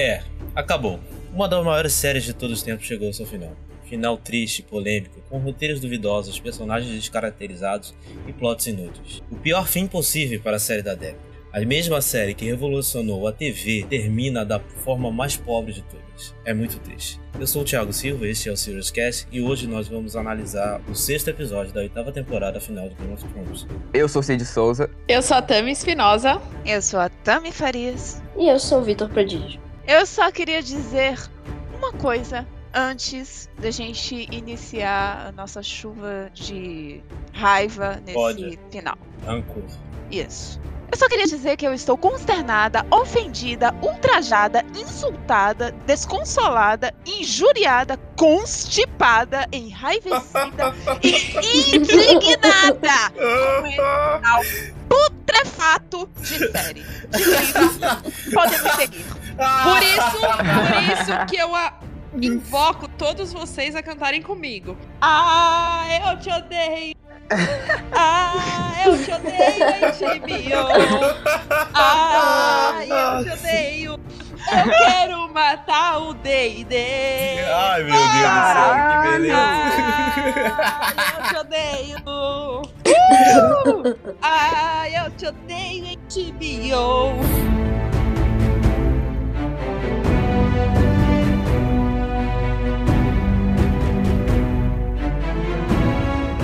É, acabou. Uma das maiores séries de todos os tempos chegou ao seu final. Final triste, polêmico, com roteiros duvidosos, personagens descaracterizados e plots inúteis. O pior fim possível para a série da década. A mesma série que revolucionou a TV termina da forma mais pobre de todas. É muito triste. Eu sou o Thiago Silva, este é o Serious Cast e hoje nós vamos analisar o sexto episódio da oitava temporada final de Game of Thrones. Eu sou o Cid Souza. Eu sou a Tami Espinosa. Eu sou a Tami Farias. E eu sou o Vitor Prodígio. Eu só queria dizer uma coisa antes da gente iniciar a nossa chuva de raiva nesse Pode. final. Rancor. Isso. Eu só queria dizer que eu estou consternada, ofendida, ultrajada, insultada, desconsolada, injuriada, constipada, enraivecida e indignada com esse final putrefato de série. Diga podem me seguir. Por isso, por isso que eu a- invoco todos vocês a cantarem comigo. Ah, eu te odeio. Ah, eu te odeio, HBO. Ah, eu te odeio. Eu quero matar o D&D. Ai meu Deus do céu, que beleza. Ah, eu te odeio. Uh! Ah, eu te odeio, HBO.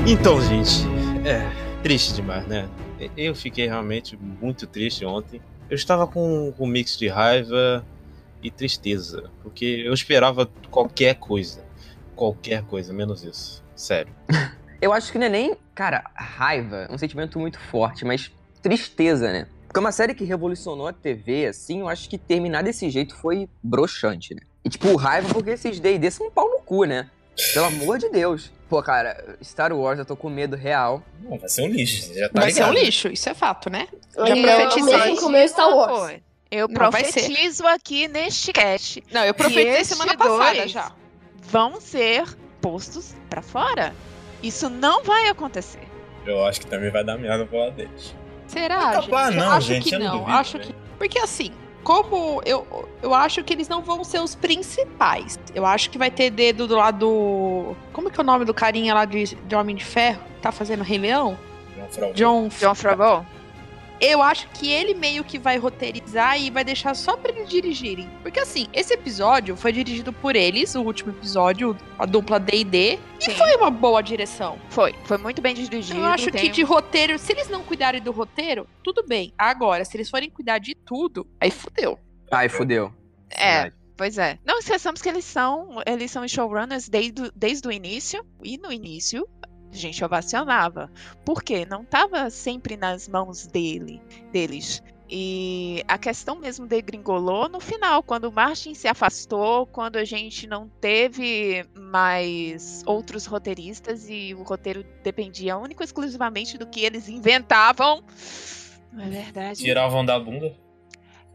Então, gente, é triste demais, né? Eu fiquei realmente muito triste ontem. Eu estava com um mix de raiva e tristeza, porque eu esperava qualquer coisa. Qualquer coisa, menos isso. Sério. Eu acho que não é nem, cara, raiva, um sentimento muito forte, mas tristeza, né? Porque é uma série que revolucionou a TV, assim, eu acho que terminar desse jeito foi broxante, né? E tipo, raiva porque esses D&D são um pau no cu, né? Pelo amor de Deus. Pô, cara, Star Wars, eu tô com medo real. Não, vai ser um lixo, você já tá Vai ser ligado. um lixo, isso é fato, né? Eu Já profetizei. mesmo com o meu Star Wars. Foi. Eu Não, ser. profetizo aqui neste cast. Não, eu profetizei semana passada já. Vão ser postos pra fora. Isso não vai acontecer. Eu acho que também vai dar merda pro lado deles. Será, Não, gente? não, acho gente, que eu não não. duvido, acho né? que porque assim, como eu, eu acho que eles não vão ser os principais. Eu acho que vai ter dedo do lado do como que é o nome do carinha lá de, de Homem de Ferro? Tá fazendo Rei Leão? João Fraude. John. John Favreau? Eu acho que ele meio que vai roteirizar e vai deixar só pra eles dirigirem. Porque assim, esse episódio foi dirigido por eles, o último episódio, a dupla D&D, e Sim. foi uma boa direção. Foi. Foi muito bem dirigido. Eu acho tem que de roteiro, se eles não cuidarem do roteiro, tudo bem. Agora, se eles forem cuidar de tudo, aí fudeu. Ai, fudeu. É, Verdade. pois é. Não esqueçamos que eles são, eles são showrunners desde, desde o início. E no início, a gente ovacionava. Por quê? Não estava sempre nas mãos dele, deles. E a questão mesmo degringolou no final, quando o Martin se afastou, quando a gente não teve mais outros roteiristas e o roteiro dependia único e exclusivamente do que eles inventavam. Não é verdade? Tiravam da bunda.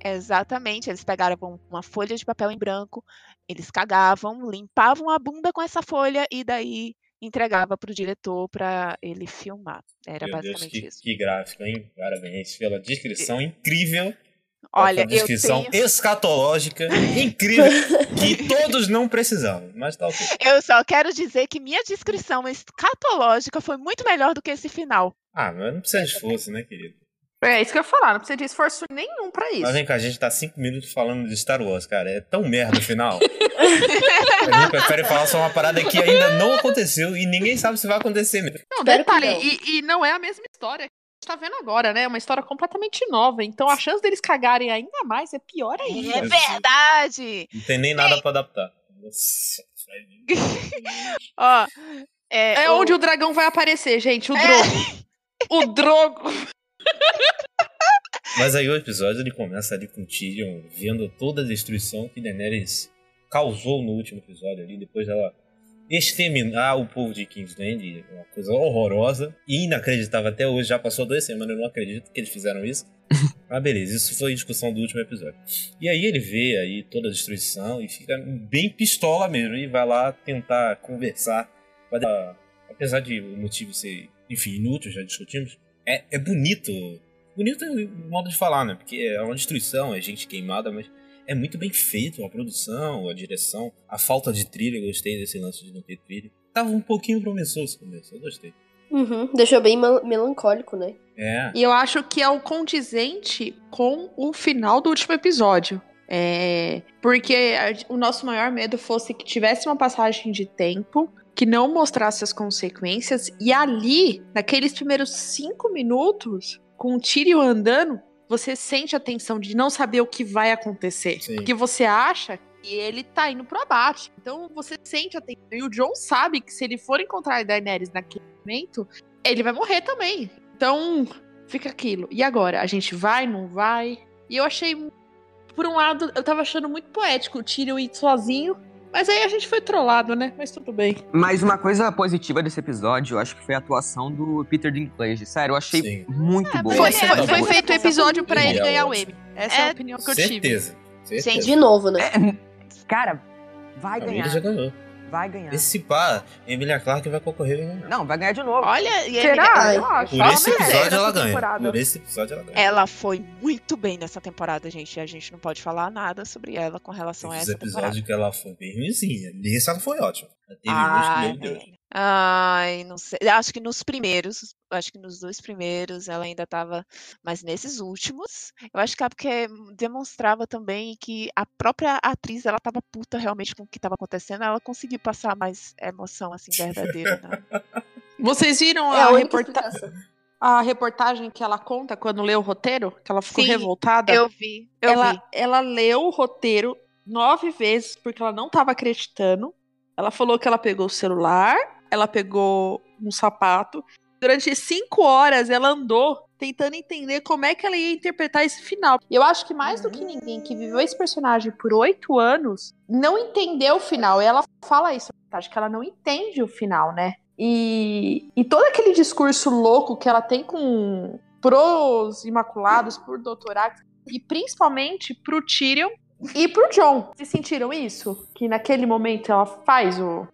Exatamente, eles pegavam uma folha de papel em branco, eles cagavam, limpavam a bunda com essa folha e daí entregava pro diretor para ele filmar. Era Meu Deus, basicamente que, isso. que gráfico, hein? Parabéns pela descrição incrível. Olha, descrição tenho, escatológica incrível que todos não precisavam. Mas tá ok. eu só quero dizer que minha descrição escatológica foi muito melhor do que esse final. Ah, mas não precisa de esforço, né, querido? É isso que eu ia falar, não precisa de esforço nenhum pra isso. Mas vem cá, a gente tá cinco minutos falando de Star Wars, cara. É tão merda o final. gente prefere falar só uma parada que ainda não aconteceu e ninguém sabe se vai acontecer mesmo. Não, Espero detalhe, não. E, e não é a mesma história que a gente tá vendo agora, né? É uma história completamente nova. Então a chance deles cagarem ainda mais é pior ainda. É verdade! Não tem nem nada pra adaptar. Nossa, Ó, é, É o- onde o dragão vai aparecer, gente. O É. Drogo. O Drogo. Mas aí o episódio ele começa ali com o Tyrion vendo toda a destruição que Daenerys causou no último episódio ali, depois dela exterminar o povo de Kingsland, uma coisa horrorosa e inacreditável até hoje, já passou duas semanas, eu não acredito que eles fizeram isso. Mas beleza, isso foi a discussão do último episódio. E aí ele vê aí toda a destruição e fica bem pistola mesmo, e vai lá tentar conversar. Apesar de o motivo ser, enfim, inútil, já discutimos, é, é bonito Bonito é o modo de falar, né? Porque é uma destruição, é gente queimada, mas é muito bem feito a produção, a direção, a falta de trilha, eu gostei desse lance de não ter trilha. Tava um pouquinho promissor esse começo, eu gostei. Uhum, deixou bem mel- melancólico, né? É, E eu acho que é o condizente com o final do último episódio. É, porque a- o nosso maior medo fosse que tivesse uma passagem de tempo que não mostrasse as consequências, e ali, naqueles primeiros cinco minutos, com o Tyrion andando, você sente a tensão de não saber o que vai acontecer. Sim. Porque você acha que ele tá indo pro abate. Então você sente a tensão. E o John sabe que se ele for encontrar a Daenerys naquele momento, ele vai morrer também. Então, fica aquilo. E agora? A gente vai, não vai? E eu achei, por um lado, eu tava achando muito poético o Tyrion ir sozinho. Mas aí a gente foi trollado, né? Mas tudo bem. Mas uma coisa positiva desse episódio, eu acho que foi a atuação do Peter Dinklage. Sério, eu achei Sim. muito É, boa. Foi, foi- foi bom. feito o episódio pra ele ganhar o. Emmy. Essa é, a É, opinião que eu tive. certeza. certeza. Gente, De novo, né? É, cara, vai mim, ganhar. ele já ganhou. Vai ganhar. Esse pá, Emilia Clarke vai concorrer e ganhar. Não, vai ganhar de novo. Olha, e Será? Eu acho. Por Ela esse episódio ela ganha. temporada. Por esse episódio ela ganha. ela foi muito bem nessa temporada, gente. A gente não pode falar nada sobre ela com relação a essa temporada. episódios que ela foi bem ruimzinha. Nesse ela foi ótima. Ela Teve que, meu Deus. Ai, não sei. Acho que nos primeiros, acho que nos dois primeiros ela ainda tava, mas nesses últimos, eu acho que é porque demonstrava também que a própria atriz ela tava puta realmente com o que tava acontecendo, ela conseguiu passar mais emoção assim verdadeira, né? Vocês viram É a a, única reporta- explicação. a reportagem que ela conta quando lê o roteiro? Que ela ficou Sim, revoltada? Eu vi, eu ela, vi. ela leu o roteiro nove vezes porque ela não tava acreditando. Ela falou que ela pegou o celular, ela pegou um sapato. Durante cinco horas ela andou tentando entender como é que ela ia interpretar esse final. Eu acho que mais do que ninguém que viveu esse personagem por oito anos não entendeu o final. Ela fala isso, acho que ela não entende o final, né? E, e todo aquele discurso louco que ela tem com pros Imaculados, por Doutorax, e principalmente pro Tyrion e pro John. Vocês sentiram isso? Que naquele momento ela faz o,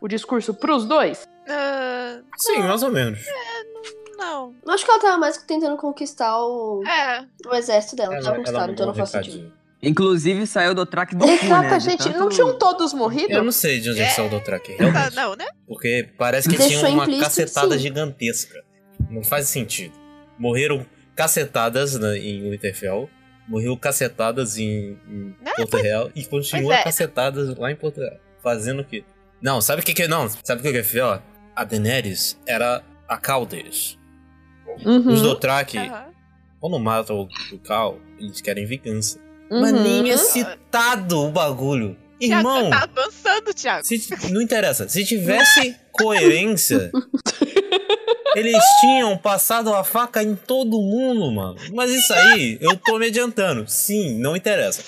o discurso pros dois? Ah, Sim, mais ou menos. não. Eu acho que ela tava mais tentando conquistar o, É, o exército dela. Ela, já ela conquistaram, então não faz sentido. Inclusive saiu do track do cu, né? Exata, De gente. tanto- Não tinham todos morrido? Eu não sei de onde é que É. saiu o Dothraki, tá, realmente. não, né? Porque parece que Deixou tinha uma implícito, cacetada sim. gigantesca. Não faz sentido. Morreram cacetadas na- em Winterfell. Morreu cacetadas em, em Né? Porto Real. E continua é. cacetadas lá em Porto Real. Fazendo o quê? Não, sabe o que que é? Não, sabe o que que é pior? A Daenerys era a Cal deles. Uhum. Os Dothraki, Aham. quando matam o, o Cal, eles querem vingança. Mas Uhum. nem é citado o bagulho. Thiago, Irmão, você tá avançando, Thiago. se- não interessa. Se tivesse coerência, eles tinham passado a faca em todo mundo, mano. Mas isso aí, eu tô me adiantando. Sim, não interessa.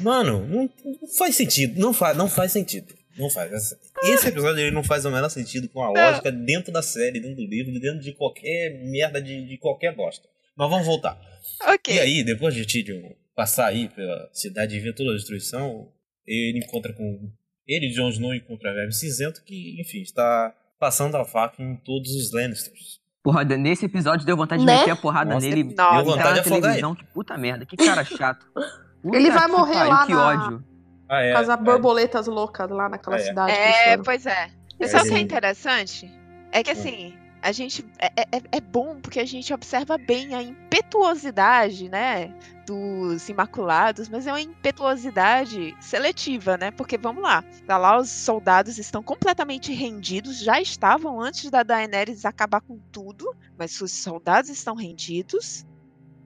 Mano, não, não faz sentido. Não faz, não faz sentido. Não faz. Esse episódio ele não faz o menor sentido com a lógica dentro da série, dentro do livro, dentro de qualquer merda, de, de qualquer bosta. Mas vamos voltar. Ok. E aí, depois de Tyrion passar aí pela cidade e ver toda a destruição, ele encontra com. Ele Jon Snow encontra a Verme Cinzento, que, enfim, está passando a faca em todos os Lannisters. Porra, nesse episódio deu vontade de Né? meter a porrada Nossa, nele. deu vontade de afogar televisão. Que puta merda, que cara chato. Puta Ele vai morrer pariu, lá que na- ódio. Ah, é. Casar é. borboletas loucas lá naquela É. cidade. É, pois é. E É, sabe o que é interessante? É que Hum. assim, a gente. É, é, é bom porque a gente observa bem a impetuosidade, né? Dos Imaculados, mas é uma impetuosidade seletiva, né? Porque vamos lá, tá lá os soldados estão completamente rendidos, já estavam antes da Daenerys acabar com tudo, mas os soldados estão rendidos.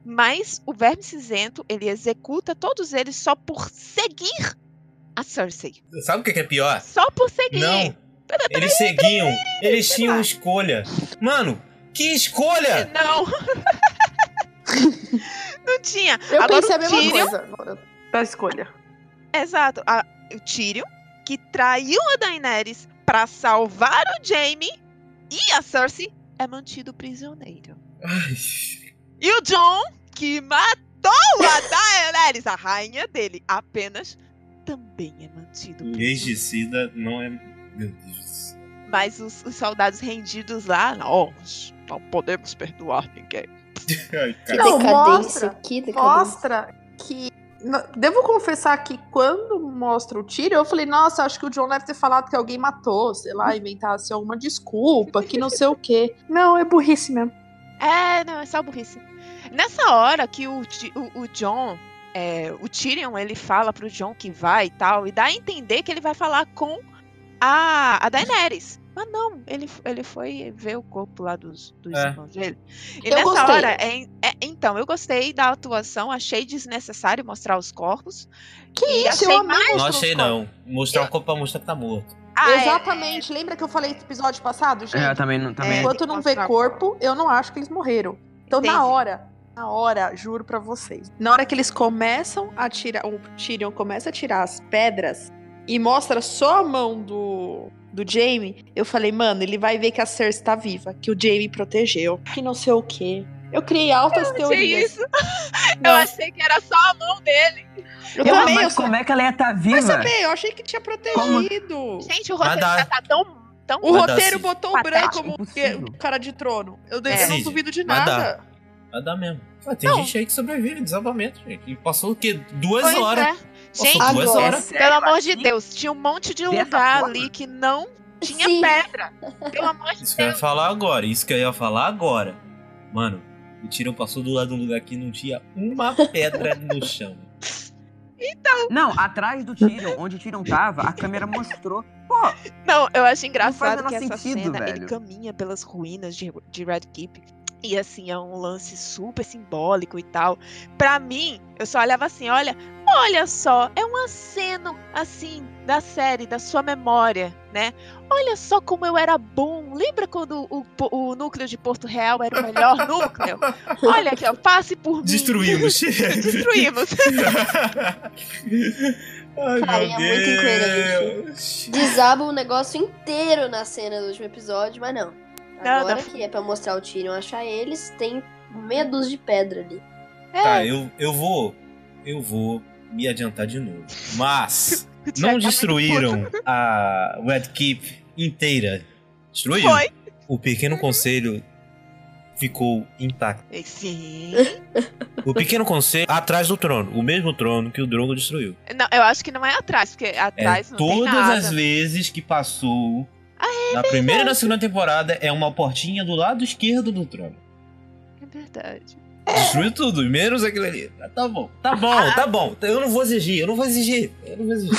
Mas o Verme Cinzento, ele executa todos eles só por seguir a Cersei. Sabe o que é pior? Só por seguir. Não. Eles seguiam. Eles tinham escolha. Mano, que escolha! Não. não tinha. Eu Agora, pensei a mesma Tyrion- coisa agora, da escolha. Exato. A, o Tyrion, que traiu a Daenerys pra salvar o Jaime e a Cersei, é mantido prisioneiro. Ai, E o John, que matou a Daenerys, a rainha dele, apenas também é mantido prisioneiro. Regicida não é. Meu Deus. Mas os, os soldados rendidos lá, nós não podemos perdoar ninguém. Ai, Que. Não, decadência, mostra- que decadência. Mostra que devo confessar que quando mostra o tiro, eu falei, nossa, acho que o John deve ter falado que alguém matou, sei lá, inventasse alguma desculpa, que não sei o quê. Não, é burrice mesmo. É, não, é só burrice. Nessa hora que o, o, o John, é, o Tyrion, ele fala pro John que vai e tal, e dá a entender que ele vai falar com a, a Daenerys. Mas não, ele, ele foi ver o corpo lá dos, dos É. irmãos dele. E Eu nessa gostei. hora, é, é- então, eu gostei da atuação, achei desnecessário mostrar os corpos. Que E isso, eu achei amei Não mostrar os achei, não. Mostrar o corpo pra mostrar que tá morto. Ah, é, Exatamente. Lembra que eu falei no episódio passado, gente? É, eu também não. Também... É. Enquanto não vê corpo, eu não acho que eles morreram. Então, na Entendi. hora, na hora, juro pra vocês, na hora que eles começam a tirar, o Tyrion começa a tirar as pedras e mostra só a mão do, do Jaime, eu falei, mano, ele vai ver que a Cersei tá viva, que o Jaime protegeu, que não sei o quê. Eu criei altas achei teorias. isso. Eu achei que era só a mão dele. eu eu mas só... como é que ela ia estar viva? Mas saber, eu achei que tinha protegido. Gente, o roteiro dá. já tá tão, tão O roteiro sim. botou o branco como o cara de trono. Eu, eu É. não duvido de nada. Vai dar mesmo. Ah, tem Não. gente aí que sobrevive, desabamento, gente. E passou o quê? Duas Pois horas. é. Gente, Passou duas agora- horas. pelo amor de assim? Deus, tinha um monte de Dessa lugar forma? ali que não tinha Sim. pedra. Pelo amor de Isso que eu ia Deus. falar agora. Isso que eu ia falar agora. Mano, o Tyrion passou do lado de um lugar que não tinha uma pedra no chão. Não, atrás do Tyrion, onde o Tyrion tava, a câmera mostrou. Pô, Não, eu acho Não engraçado faz que essa sentido, cena ele velho. caminha pelas ruínas de, de Red Keep. E assim, é um lance super simbólico e tal. Pra mim, eu só olhava assim, olha, olha só, é um aceno assim da série, da sua memória, né? Olha só como eu era bom. Lembra quando o, o núcleo de Porto Real era o melhor núcleo? Olha aqui, ó, passe por mim. Destruímos. Destruímos. Ai, Cara, meu é muito incoerente. Desaba o negócio inteiro na cena do último episódio, mas não. Não, Agora não. que é pra mostrar o Tyrion achar eles, tem dúzia de pedra ali. Tá, eu, eu vou. Eu vou me adiantar de novo. Mas. Não tá muito destruíram a Red Keep inteira. Destruíram. Foi. O pequeno conselho ficou intacto. Sim. O pequeno conselho atrás do trono, o mesmo trono que o Drogo destruiu. Não, eu acho que não é atrás, porque É, atrás não tem todas nada. as vezes que passou Ah, na primeira e na segunda temporada é uma portinha do lado esquerdo do trono. É verdade. Destruiu tudo, menos aquilo ali. Ah, Tá bom, tá bom, tá bom. Eu não vou exigir, eu não vou exigir. Eu não vou exigir.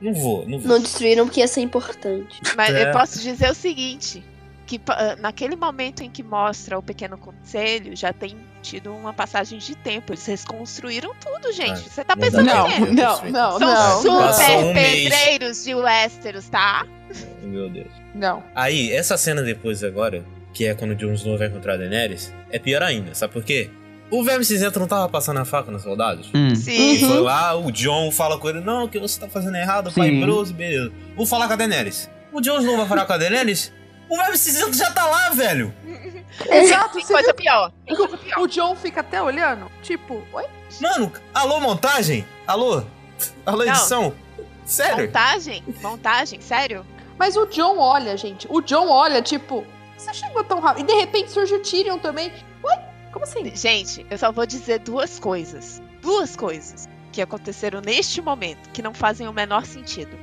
Não vou, não vou. Não destruíram porque ia ser importante. Mas É. eu posso dizer o seguinte: que ah, naquele momento em que mostra o pequeno conselho, já tem tido uma passagem de tempo. Eles reconstruíram tudo, gente. Ah, Você tá não pensando dá o tempo. quê? Não, não, não, São não, super mês. pedreiros de Westeros, tá? Meu Deus. não. Aí, essa cena depois agora, que é quando o Jon Snow vai encontrar a Daenerys, é pior ainda, sabe por quê? O Verme Cinzento não tava passando a faca nos soldados? Hum. E Sim. foi lá, o John fala com ele, não, o que você tá fazendo errado, pai Sim. Bros, beleza. Vou falar com a Daenerys. O Jon Snow vai falar com a Daenerys? O Verme Cinzento já tá lá, velho! Exato, Tem você coisa viu? pior. Tem coisa pior. O John fica até olhando, tipo, oi? Mano, alô montagem? Alô? Alô Não. edição? Sério? Montagem? Montagem? Sério? Mas o John olha, gente. O John olha, tipo, você chegou tão rápido. E de repente surge o Tyrion também. Oi? Como assim? Gente, eu só vou dizer duas coisas. Duas coisas que aconteceram neste momento que não fazem o menor sentido.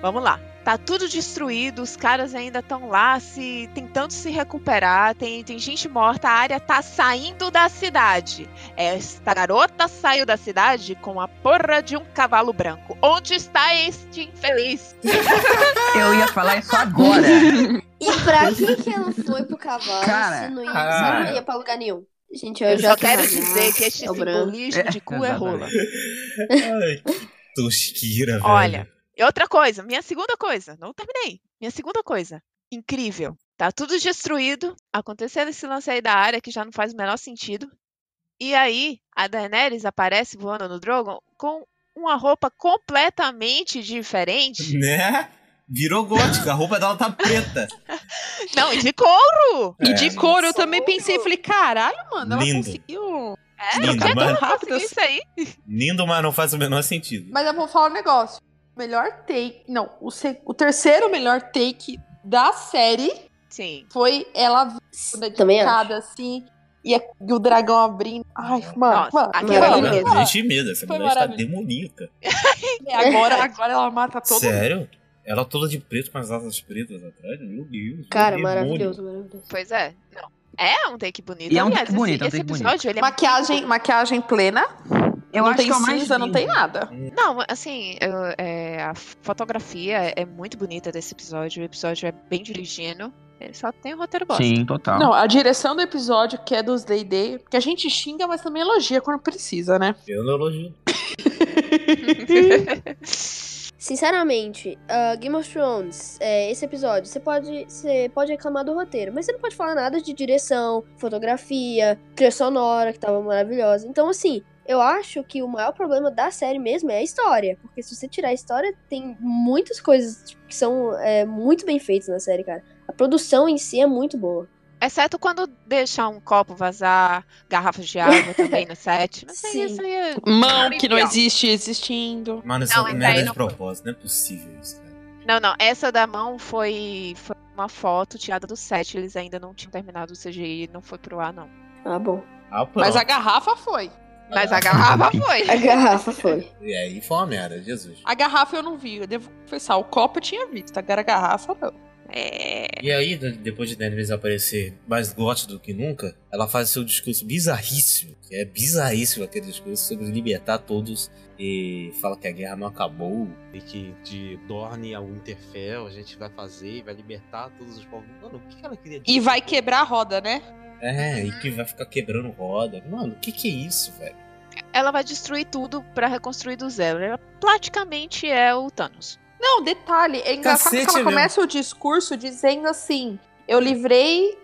Vamos lá. Tá tudo destruído, os caras ainda estão lá se tentando se recuperar, tem, tem gente morta, a área tá saindo da cidade. Esta garota saiu da cidade com a porra de um cavalo branco. Onde está este infeliz? Eu ia falar isso agora. E pra que que ela foi pro cavalo Cara, se não ia, ah. se não ia pra lugar nenhum? Gente, eu, Eu já só quero rasgada. dizer que este É o branco. simbolismo de cu é rola. Ai, que tosqueira, velho. Olha, e outra coisa, minha segunda coisa, não terminei. Minha segunda coisa, incrível. Tá tudo destruído, aconteceu esse lance aí da área que já não faz o menor sentido. E aí, a Daenerys aparece voando no Drogon com uma roupa completamente diferente. Né? Virou gótica, a roupa dela tá preta. Não, e de couro! E É. de couro eu também pensei, falei, caralho, mano, ela Lindo. conseguiu. É, Lindo, é mas- ela Rápido conseguiu isso aí? Lindo, mas não faz o menor sentido. Mas eu vou falar um negócio. O melhor take. Não, o, se- o terceiro melhor take da série Sim. foi ela Também dedicada assim. e, a- e o dragão abrindo. Ai, mano, Nossa, mano. mano, ali Mano, gente medo, essa Foi mulher está demoníaca. agora, agora ela mata todo mundo. Sério? Ela toda de preto com as asas pretas atrás? Meu Deus. Cara, demônio. maravilhoso, maravilhoso. Pois é. Não. É um take bonito. E é um Aliás, take bonito, é um esse, esse take episódio, ele é Maquiagem, muito- maquiagem plena. Eu não acho tem que é cinza, não tem nada. Não, assim, eu- é, a fotografia é- muito bonita desse episódio. O episódio é bem dirigido. Ele só tem o roteiro bosta. Sim, total. Não, a direção do episódio, que é dos D&D, que a gente xinga, mas também elogia quando precisa, né? Eu não elogio. Sinceramente, ah, Game of Thrones, é, esse episódio, você pode, você pode reclamar do roteiro, mas você não pode falar nada de direção, fotografia, trilha sonora, que tava maravilhosa. Então, assim, eu acho que o maior problema da série mesmo é a história. Porque se você tirar a história, tem muitas coisas que são é, muito bem feitas na série, cara. A produção em si é muito boa. Exceto quando deixa um copo vazar, garrafas de água também no set. Mas aí Sim. isso aí é... Mão que não existe existindo. Mano, isso Não, não, é aí de não- propósito, não é possível isso, cara. Não, não. Essa da mão foi, foi uma foto tirada do set. Eles ainda não tinham terminado o CGI. Não foi pro ar, não. Ah, bom. Ah, Mas a garrafa foi. Mas a garrafa foi. A garrafa foi. E aí foi uma merda, Jesus. A garrafa eu não vi, eu devo confessar. O copo eu tinha visto, agora a garrafa não. É... E aí, de- depois de Daenerys aparecer mais gote do que nunca, ela faz seu discurso bizarríssimo, que é bizarríssimo aquele discurso sobre libertar todos e fala que a guerra não acabou. E que de Dorne a Winterfell a gente vai fazer e vai libertar todos os povos. Mano, o que que ela queria dizer? E vai quebrar a roda, né? É, e que vai ficar quebrando roda. Mano, o que que é isso, velho? Ela vai destruir tudo pra reconstruir do zero. Ela praticamente é o Thanos. Não, detalhe, é engraçado Cacete, que ela meu. começa o discurso dizendo assim: Eu livrei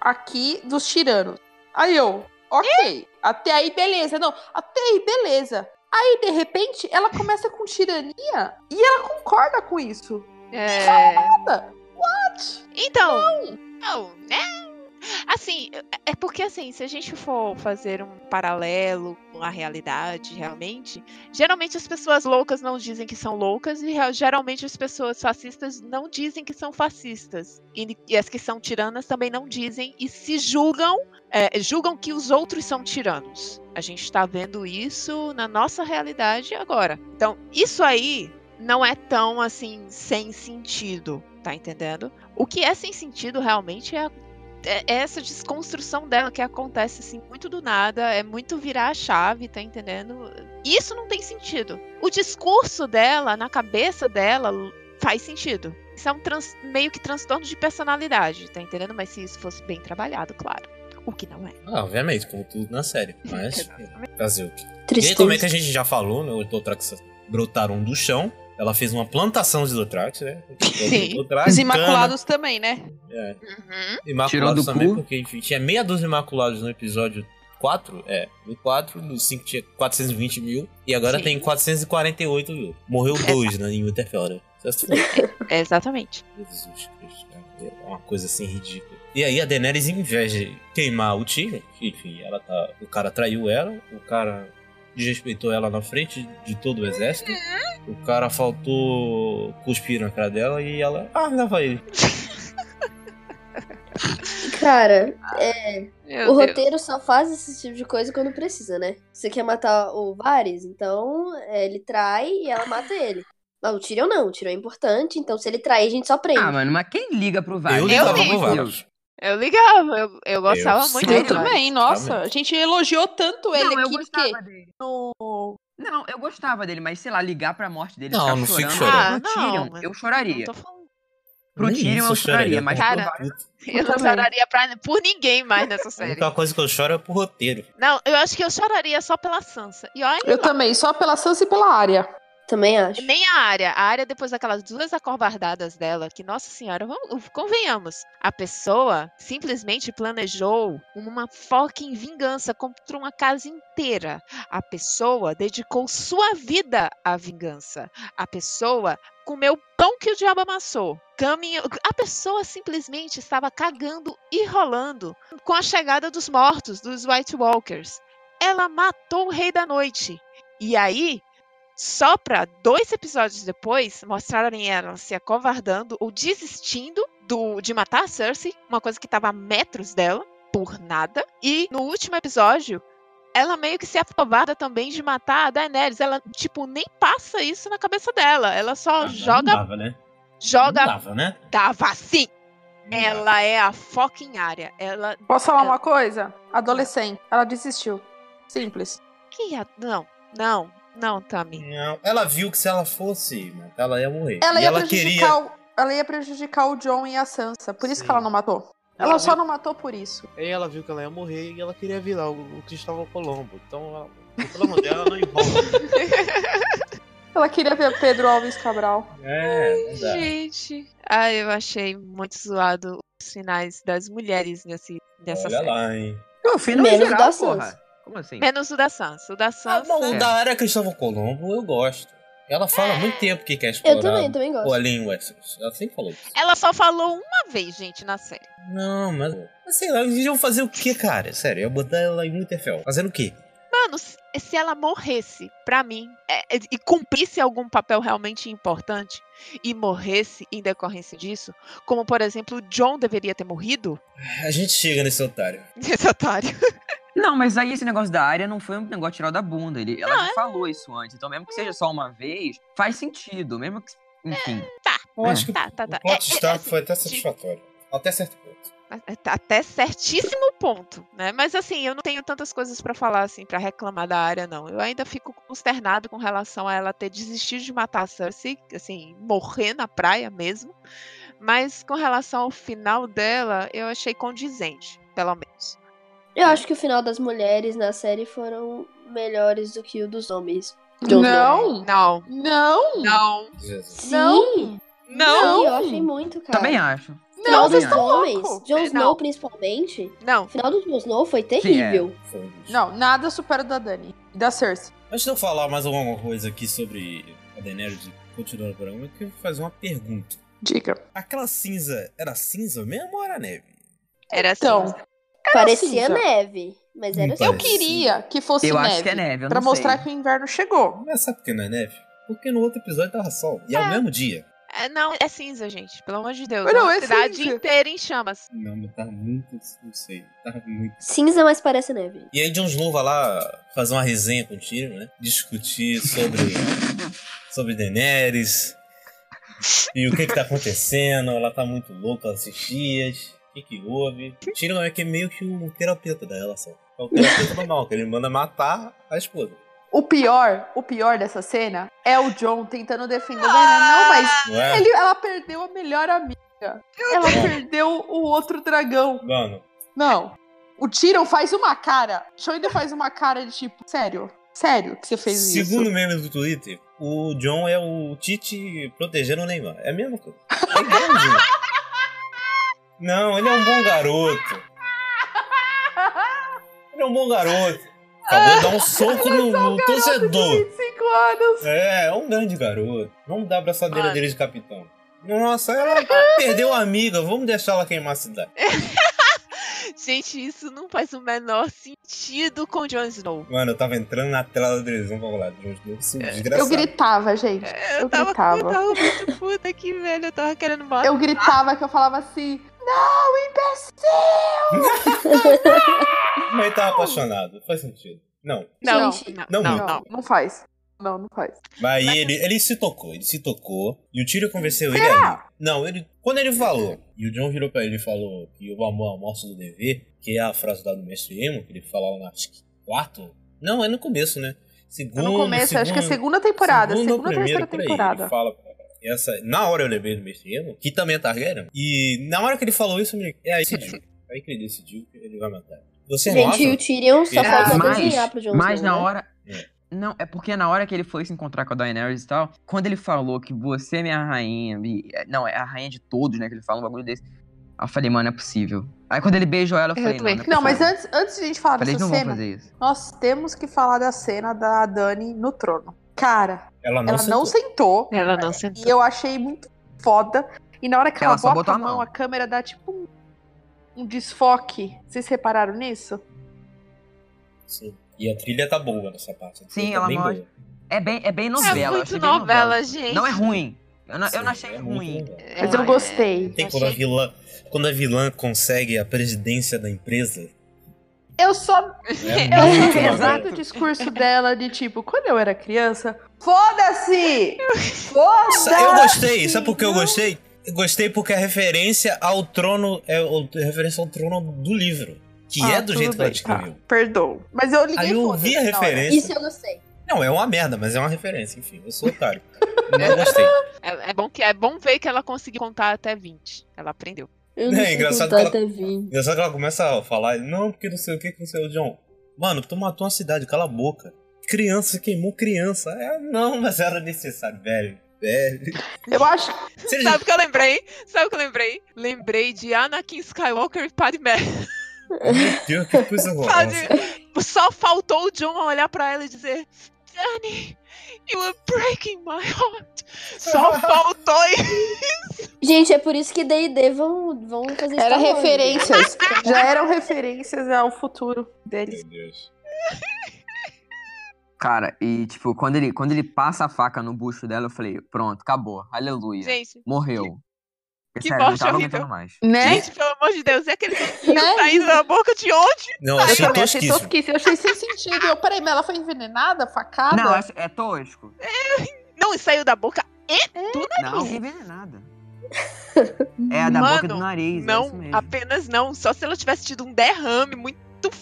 aqui dos tiranos. Aí eu, ok, até aí beleza. Não, até aí beleza. Aí, de repente, ela começa com tirania e ela concorda com isso. É... Nada. What? Então, não, né? Assim, é é porque assim, se a gente for fazer um paralelo com a realidade, realmente, geralmente as pessoas loucas não dizem que são loucas e geralmente as pessoas fascistas não dizem que são fascistas. E, e as que são tiranas também não dizem e se julgam, é, julgam que os outros são tiranos. A gente tá vendo isso na nossa realidade agora. Então, isso aí não é tão assim sem sentido, tá entendendo? O que é sem sentido realmente é, a- é essa desconstrução dela que acontece assim muito do nada, é muito virar a chave, tá entendendo? Isso não tem sentido. O discurso dela, na cabeça dela, faz sentido. Isso é um trans- meio que transtorno de personalidade, tá entendendo? Mas se isso fosse bem trabalhado, claro. O que não é. Ah, obviamente, como tudo na série. Mas, fazer o quê? E aí, Tristeza. como é que a gente já falou, né? Os Dothrax brotaram do chão. Ela fez uma plantação de Dothrax, né? Sim. Dothraki, Os cana, imaculados também, né? É. Uhum. Imaculados também, cu. porque enfim, tinha meia dúzia de imaculados no episódio 4. É, no 4, no 5 tinha 420 mil. E agora Sim. tem 448 mil. Morreu dois né, em Winterfell, né? Se for. Exatamente. Jesus Cristo, cara. É uma coisa assim ridícula. E aí a Daenerys, em vez de queimar o Tyrion, enfim, ela tá. O cara traiu ela, o cara desrespeitou ela na frente de todo o exército. O cara faltou cuspir na cara dela e ela. Ah, leva ele. Cara, é, Meu o Deus. roteiro só faz esse tipo de coisa quando precisa, né? Você quer matar o Varys, então é, ele trai e ela mata ele. Mas o Tyrion não, o Tyrion é importante, então se ele trair, a gente só prende. Ah, mano, mas quem liga pro Varys? Eu Eu ligava ligo. pro Varys. Eu ligava, eu, eu gostava Eu muito dele. também, nossa. Também. A gente elogiou tanto ele Não, eu aqui, gostava porque dele. no... Não, eu gostava dele, mas sei lá, ligar pra morte dele, Não, ficar não fico chorando. chorando. Ah, pro não, Tyrion, mas eu Não choraria. Pro Tyrion isso eu choraria, mas Cara. Eu não também. choraria pra, por ninguém mais nessa A série. única coisa que eu choro é pro roteiro. Não, eu acho que eu choraria só pela Sansa. E olha Eu lá, também, só pela Sansa e pela área. Também acho. nem a área. A área, depois daquelas duas acovardadas dela, que, nossa senhora, vamos, convenhamos. A pessoa simplesmente planejou uma fucking vingança contra uma casa inteira. A pessoa dedicou sua vida à vingança. A pessoa comeu pão que o diabo amassou. Caminho... A pessoa simplesmente estava cagando e rolando com a chegada dos mortos, dos White Walkers. Ela matou o Rei da Noite. E aí, só para dois episódios depois mostrarem ela se acovardando ou desistindo do, de matar a Cersei, uma coisa que estava a metros dela. por nada. E no último episódio, ela meio que se aprovarda também de matar a Daenerys. Ela, tipo, nem passa isso na cabeça dela. Ela só Ah, joga. Não dava, né? joga. Não dava, né? Dava sim. Não dava. Ela é a fucking área. Ela. Posso falar É. uma coisa? Adolescente. Ela desistiu. Simples. Que a... Não, não, não, Tami. Não, ela viu que se ela fosse, ela ia morrer. Ela e ia, ela prejudicar queria. o, ela ia prejudicar o John e a Sansa. Por isso Sim. que ela não matou. Ela Ela só viu- não matou por isso. Aí ela viu que ela ia morrer e ela queria virar o, o Cristóvão Colombo. Então, ela, pelo amor dela, não envolve. Ela queria ver Pedro Alves Cabral. É, dá. Gente. Ah, eu achei muito zoado os finais das mulheres nesse, nessa Olha série. lá, hein? O final Menos geral, da porra. Como assim? Menos o da Sansa. O da Ah, Sansa. não, o É. da área Cristóvão Colombo eu gosto. Ela fala há muito tempo que quer explorar Eu também, também gosto. o ali em Westeros. Ela sempre falou isso. Ela só falou uma vez, gente, na série. Não, mas. mas sei lá, eles iam fazer o que, cara? Sério, ia botar ela em Winterfell. Fazendo o quê? Mano, se ela morresse, pra mim, é, é, e cumprisse algum papel realmente importante, e morresse em decorrência disso, como por exemplo, o John deveria ter morrido, A gente chega nesse otário. esse otário. Não, mas aí esse negócio da área não foi um negócio tirado da bunda. Ele, ela Não, já falou isso antes. Então, mesmo que seja só uma vez, faz sentido. Mesmo que. Enfim. Eu É. acho que Tá, tá, tá. o plot É, é, Stark assim, foi até satisfatório. Até certo ponto. Até certíssimo ponto, né? Mas assim, eu não tenho tantas coisas pra falar assim pra reclamar da área não. Eu ainda fico consternado com relação a ela ter desistido de matar a Cersei, assim, morrer na praia mesmo. Mas com relação ao final dela, eu achei condizente, pelo menos. Eu acho que o final das mulheres na série foram melhores do que o dos homens. Snow. Não! Não, Não! não, Jesus. Sim! não, Sim, eu achei muito, cara. Também acho. Final Não, dos estão homens. Jon É, Snow não. principalmente, não. o final do Jon Snow foi terrível. Foi um bicho. Não, nada supera o da Dani. E da Cersei. Antes de eu falar mais alguma coisa aqui sobre a Daenerys continuando o programa, eu queria fazer uma pergunta. Diga. Aquela cinza era cinza mesmo ou era neve? Era. Então, Parecia cinza. neve, mas era assim. eu Parecia. queria que fosse eu neve. acho que é neve. Eu Pra não mostrar sei. que o inverno chegou. Mas sabe por que não é neve? Porque no outro episódio tava sol. E é o mesmo dia. É, não, é cinza, gente. Pelo amor de Deus. Não, é uma é cidade cinza. inteira em chamas. Não, mas tava muito. Não sei. Tava muito. Cinza, mas parece neve. E aí Jon Snow vai lá fazer uma resenha com o Tyrion, né? Discutir sobre. sobre Daenerys. E o que que tá acontecendo. Ela tá muito louca as dias. O que que houve? O Tyrion é que é meio que um terapeuta da relação. É o terapeuta normal, que ele manda matar a esposa. O pior, o pior dessa cena é o John tentando defender a Dani. Não, mas Não é? ele, ela perdeu a melhor amiga. Ela perdeu o outro dragão. Mano, Não. O Tyrion faz uma cara. O ainda faz uma cara de tipo, sério? Sério que você fez segundo isso? meme do Twitter, o John é o Tite protegendo o Neymar. É a mesma coisa. É igualzinho. Não, ele é um bom garoto. Ele é um bom garoto. Acabou de dar um soco no, no torcedor. 25 anos. É, é um grande garoto. Vamos dar a abraçadeira Mano. dele de capitão. Nossa, ela perdeu a amiga. Vamos deixar ela queimar a cidade. Gente, isso não faz o menor sentido com Jon Snow. Mano, eu tava entrando na tela da televisão pra falar. Jon Snow, isso é Eu desgraçado. gritava, gente. Eu, Eu tava, gritava. eu tava muito puta aqui, velho. Eu tava querendo matar. Eu gritava que eu falava assim: Não, imbecil! Mas ele tava apaixonado. Faz sentido. Não. Não, Gente, não, não não, não. Não, não faz. Não, não faz. Mas aí ele, ele se tocou, ele se tocou. E o Tyrion convenceu ele ali. Não, ele. Quando ele falou, e o John virou pra ele e falou que o amor é a morte do dever, que é a frase lá do Mestre Emo, que ele falava que quarto. Não, é no começo, né? Segundo, no começo, acho que é segundo- segunda temporada. segundo ou Segunda ou primeiro, terceira temporada. Ele fala. Essa, na hora eu lembrei do Mestre Emo, que também é Targaryen. E na hora que ele falou isso, eu me- é aí que decidiu. Aí que ele decidiu que ele vai matar. Você não Gente, e o Tyrion só É, faltou mas, desenhar pro Jon mas Snow, na né? hora. É. Não, é porque na hora que ele foi se encontrar com a Daenerys e tal, quando ele falou que você é minha rainha, e- não, é a rainha de todos, né? Que ele fala um bagulho desse. Eu falei, mano, é possível. Aí quando ele beijou ela, eu Eu falei, não, também. não, é Não, mas antes, antes de a gente falar Eu falei, dessa não cena, fazer isso. nós temos que falar da cena da Dani no trono. Cara, Ela não ela sentou. não sentou. Ela não sentou. E eu achei muito foda. E na hora que ela, Ela bota a a mão, a câmera dá tipo um, um desfoque. Vocês repararam nisso? Sim. E a trilha tá boa nessa parte. Sim, tá ela bem mostra- boa. É bem, é bem É novela. eu muito achei bem novela, gente. Não é ruim. Eu não, eu não Sim, achei é ruim. Mas eu gostei. Tem quando a vilã, quando a vilã consegue a presidência da empresa. Eu só. É Eu legal. exato o discurso dela de tipo, quando eu era criança, foda-se! Foda-se! Eu gostei, sabe por que eu gostei? Eu gostei porque a referência ao trono é a referência ao trono do livro. Que Ah, é do jeito que ela bem, descreveu. tá, Perdoo. Mas eu liguei Aí eu vi a hora. referência. Isso eu gostei. Não, é uma merda, mas é uma referência, enfim. Eu sou otário. Mas eu gostei. É, é bom que é bom ver que ela conseguiu contar até 20. Ela aprendeu. Eu não É, sei engraçado contar que ela- até 20. Engraçado que ela começa a falar, não, porque não sei o que, que não sei o John. Mano, tu matou uma cidade, cala a boca. Criança, queimou criança. É, não, mas era necessário, velho. Velho. Eu acho. Sabe o que eu lembrei? Sabe o que eu lembrei? Lembrei de Anakin Skywalker e Padmé. Meu Deus, que coisa horrorosa. Só faltou o John olhar pra ela e dizer: Danny, you are breaking my heart. Só faltou isso. Gente, é por isso que D&D vão, vão fazer Era referências. Já eram referências ao futuro deles. Meu Deus. Cara, e tipo, quando ele, quando ele passa a faca no bucho dela, eu falei, pronto, acabou. Aleluia. Gente, Morreu. Que Sério, não morte horrível. mais. Né? gente, pelo amor de Deus, é aquele que Né? tá indo na boca de onde? Não, Eu achei tosquíssimo. Eu achei sem sentido. Eu, peraí, mas ela foi envenenada, facada? Não, é, é tosco. Não, e saiu da boca Não, que envenenada. É a da boca Mano, do nariz. é isso Não, mesmo. apenas não. Só se ela tivesse tido um derrame muito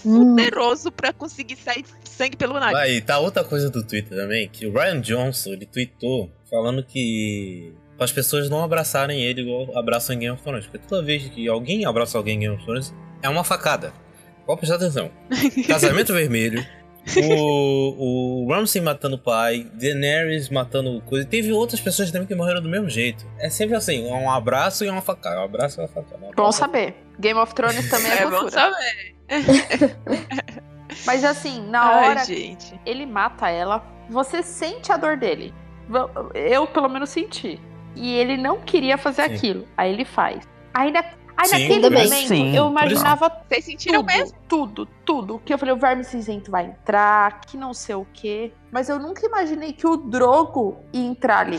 Hum. fuderoso pra conseguir sair sangue pelo nariz. Aí, tá outra coisa do Twitter também, que o Ryan Johnson, ele tweetou falando que as pessoas não abraçarem ele igual abraçam em Game of Thrones. Porque toda vez que alguém abraça alguém em Game of Thrones, é uma facada. Pode prestar atenção. Casamento Vermelho, o, o Ramsay matando o pai, Daenerys matando coisa. E teve outras pessoas também que morreram do mesmo jeito. É sempre assim, um abraço e uma facada. Um abraço e uma facada. um Bom abraço- saber. Game of Thrones também é, É bom cultura. saber. Mas assim, na Ai, hora gente. ele mata ela, você sente a dor dele. Eu, pelo menos, senti. E ele não queria fazer Sim. aquilo. Aí ele faz. Aí, na, aí Sim, naquele momento, Sim, eu imaginava Vocês sentiram tudo, mesmo? tudo, tudo. Que eu falei, o verme cinzento vai entrar, que não sei o quê. Mas eu nunca imaginei que o Drogo ia entrar ali.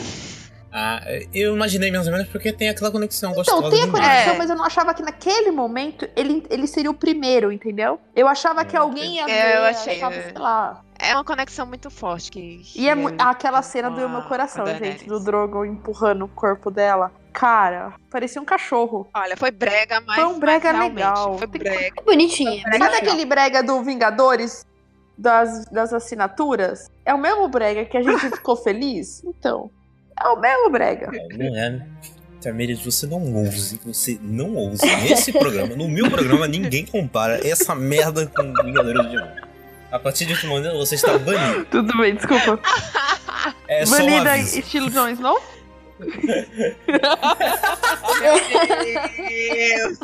Ah, eu imaginei mais ou menos porque tem aquela conexão Então, gostosa. tem a conexão, É. mas eu não achava que naquele momento ele, ele seria o primeiro, entendeu? Eu achava que É, alguém ia ver, É, eu achei, achava, é. sei lá. É uma conexão muito forte que. E é ele aquela cena do meu coração, gente, do Drogo empurrando o corpo dela. Cara, parecia um cachorro. Olha, foi brega, mas. Foi um brega legal. Foi brega. É bonitinho. Sabe aquele brega do Vingadores? Das, das assinaturas? É o mesmo brega que a gente ficou feliz? Então, é o mesmo brega. Não é. Tamires, você não ouse, você não ouse. Nesse programa, no meu programa, ninguém compara essa merda com Vingadores de Mão. A partir de que momento você está banido. Tudo bem, desculpa. É um Banida aviso. estilo Jon Snow? Deus.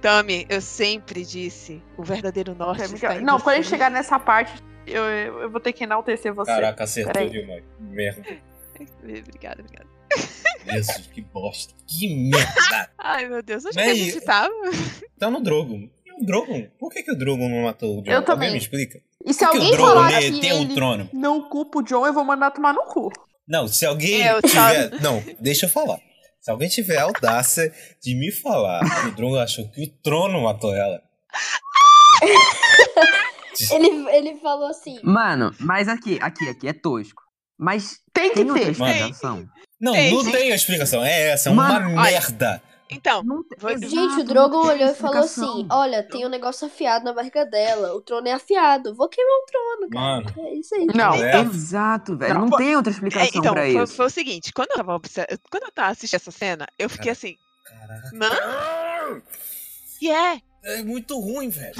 Tami, eu sempre disse: o verdadeiro norte está em Não, quando a gente chegar nessa parte, eu, eu eu vou ter que enaltecer você. Caraca, acertou, viu, Mike? Merda. Obrigada, obrigada. Jesus, que bosta. Que merda. Ai, meu Deus, onde Mas que a gente tava? Tá no Drogon. O Drogon? Por que, que o Drogon não matou o Jon? Eu Alguém também. me explica? E se Por que o alguém Drogon falar que tem o trono? não culpa o John, eu vou mandar tomar no cu. Não, se alguém Eu tiver. Não, deixa eu falar. Se alguém tiver a audácia de me falar que o Drogon achou que o trono matou ela. Ele, ele falou assim. Mano, mas aqui, aqui, aqui é tosco. Mas Tem que tem ter. explicação? Não, Tem, não tem. tem explicação. É essa, é uma Mano, merda. Então, Gente, o Drogon tem olhou e falou assim: Olha, tem um negócio afiado na barriga dela. O trono é afiado. Vou queimar o trono, cara. Mano. É isso aí. Não, É. Exato, velho. Não, Não, tem outra é, explicação então pra foi, isso. foi o seguinte: quando eu tava, quando eu tava assistindo essa cena, eu fiquei assim, Caraca. mano, que é? É muito ruim, velho.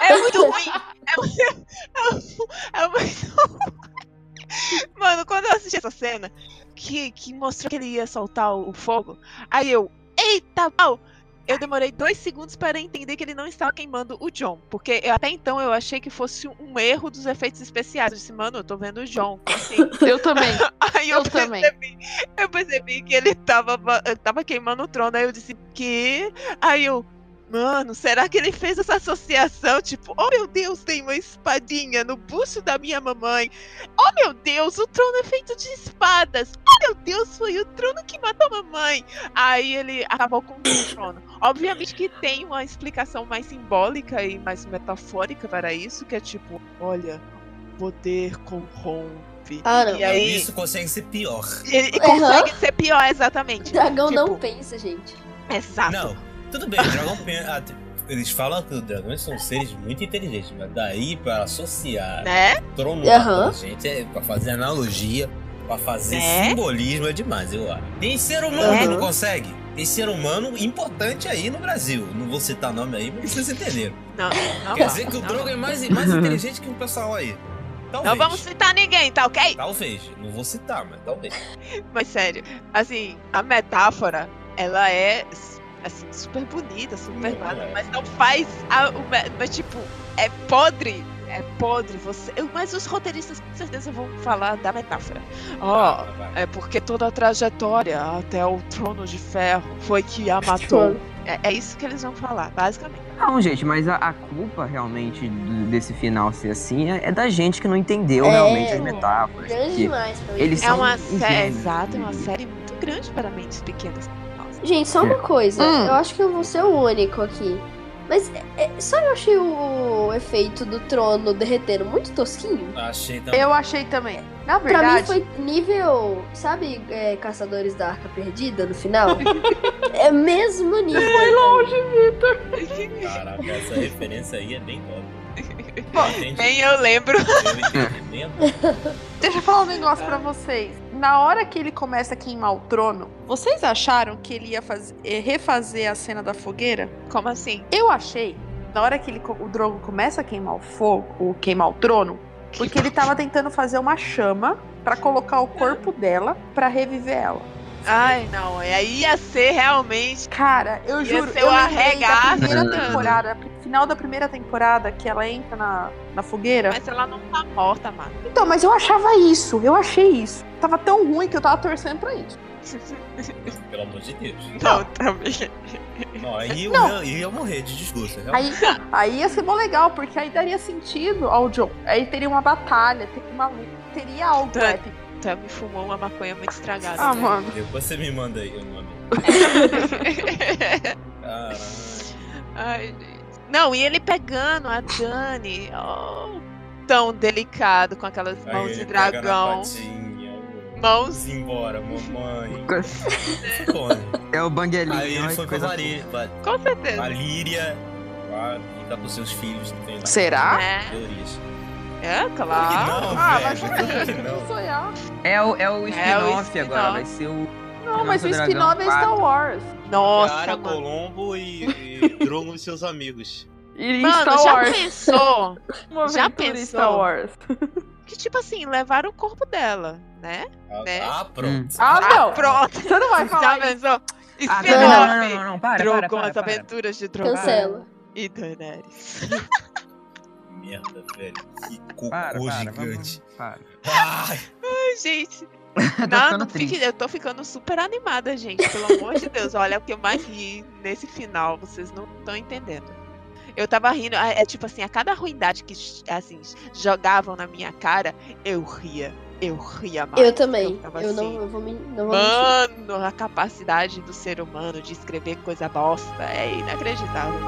É muito ruim. É, muito- é, é muito Mano, quando eu assisti essa cena, que, que mostrou que ele ia soltar o, o fogo, aí eu, eita pau! Eu demorei dois segundos para entender que ele não estava queimando o John. Porque eu- até então eu achei que fosse um erro dos efeitos especiais. Eu disse, mano, eu tô vendo o John. assim? Eu também. Aí eu, Eu também. percebi, eu percebi que ele tava, ba- tava queimando o trono. Aí eu disse, que? Aí eu, mano, será que ele fez essa associação? Tipo, oh meu Deus, tem uma espadinha no busto da minha mamãe. Oh meu Deus, o trono é feito de espadas. Meu Deus, foi o trono que matou a mamãe. Aí ele acabou com o trono. Obviamente que tem uma explicação mais simbólica e mais metafórica para isso, que é tipo, olha, poder corrompe. Ah, não. E aí Isso consegue ser pior. ele Aham. consegue ser pior, exatamente. Dragão não Tipo, pensa, gente. Exato. Não, tudo bem, o dragão pen- ah, Eles falam que os dragões são seres muito inteligentes, mas daí para associar Né? trono pra gente, é, pra fazer analogia, pra fazer Né? simbolismo é demais, eu acho. Tem ser humano que Aham. não consegue. Tem ser humano importante aí no Brasil. Não vou citar nome aí, mas vocês entenderam. Não, não, Quer não, dizer que o. Drogo é mais, mais inteligente que o pessoal aí. Talvez. Não vamos citar ninguém, tá ok? Talvez. Não vou citar, mas talvez. Mas sério, assim, a metáfora, ela é assim, super bonita, super nada, é. mas não faz a, mas tipo, é podre. É podre, você. eu- Mas os roteiristas com certeza vão falar da metáfora. Ó, vai. é porque toda a trajetória até o trono de ferro foi que a matou. É, é isso que eles vão falar, basicamente. Não, gente, mas a, a culpa realmente do- desse final ser assim é, é da gente que não entendeu É, realmente as metáforas. Grande demais pra mim. eles É são uma série, exato, é uma série muito grande para mentes pequenas. Nossa. Gente, só uma coisa. Hum. Eu acho que eu vou ser o único aqui. Mas é- é- só eu achei o efeito do trono derretendo muito tosquinho. Achei também. Eu achei também. Na Pra verdade, mim foi nível, sabe, é, Caçadores da Arca Perdida no final? é mesmo nível. Foi longe. Caraca, essa referência aí é bem nova. Eu entendi. Bem, eu lembro. Eu entendi. Bem nova. deixa eu falar um negócio pra vocês. Na hora que ele começa a queimar o trono, vocês acharam que ele ia fazer, eh, refazer a cena da fogueira? Como assim? Eu achei, na hora que ele, o Drogo começa a queimar o fogo, o queimar o trono, porque ele tava tentando fazer uma chama pra colocar o corpo dela pra reviver ela. Ai, não. Aí ia ser realmente. Cara, eu Ia juro, ser eu o lembrei da arregaço, primeira mano. temporada, final da primeira temporada, que ela entra na, na fogueira. Mas ela não tá morta, mano. Então, mas eu achava isso, eu achei isso. Tava tão ruim que eu tava torcendo pra isso. Pelo amor de Deus. Não, também. Não, aí eu Não. ia, ia morrer de desgosto. realmente. Aí, aí ia ser bom legal, porque aí daria sentido ao John. Aí teria uma batalha, teria uma luta, teria algo Tá. épico. Também fumou uma maconha muito estragada. Ah, né? mano. Depois você me manda aí o nome. Caralho. Ai, gente. Não, e ele pegando a Dani. Oh, tão delicado com aquelas Aí mãos ele de dragão. patinha, Mãos. Vamos embora, mamãe. É o banguelinho. Aí ele foi coisa Valíria. Com certeza. Valíria. Lá ficar com seus filhos. tem lá. Será? É, Teorias. é claro. Não, Ah, mas não. sonhar. É o, é o spin-off spin-off. agora, vai ser o. Não, mas o spin-off é Star 4. Wars. Nossa, Cara, mano. Colombo e, e Drogo e seus amigos. E Mano, Star já Wars. pensou Uma já pensou? Star Wars. que, tipo assim, levaram o corpo dela, né? Ah, Né? Ah, pronto. Ah, não. Pronto. Você não vai Já falar isso. pensou? Ah, não, não, não, não, não, para, Drogo para, com para, as para. aventuras de Drogo Cancela. e Daenerys. Merda, velho. Que cocô Para, para, gigante. vamos, para. Ai, Ai, gente. Tô Não, não fique, eu tô ficando super animada, gente. Pelo amor de Deus. Olha, o que eu mais ri nesse final, vocês não estão entendendo. Eu tava rindo, é é tipo assim, a cada ruindade que assim, jogavam na minha cara, eu ria. Eu ria mais. Eu também. Eu não assim, eu vou, men- não vou mentir. Mano, a capacidade do ser humano de escrever coisa bosta é inacreditável.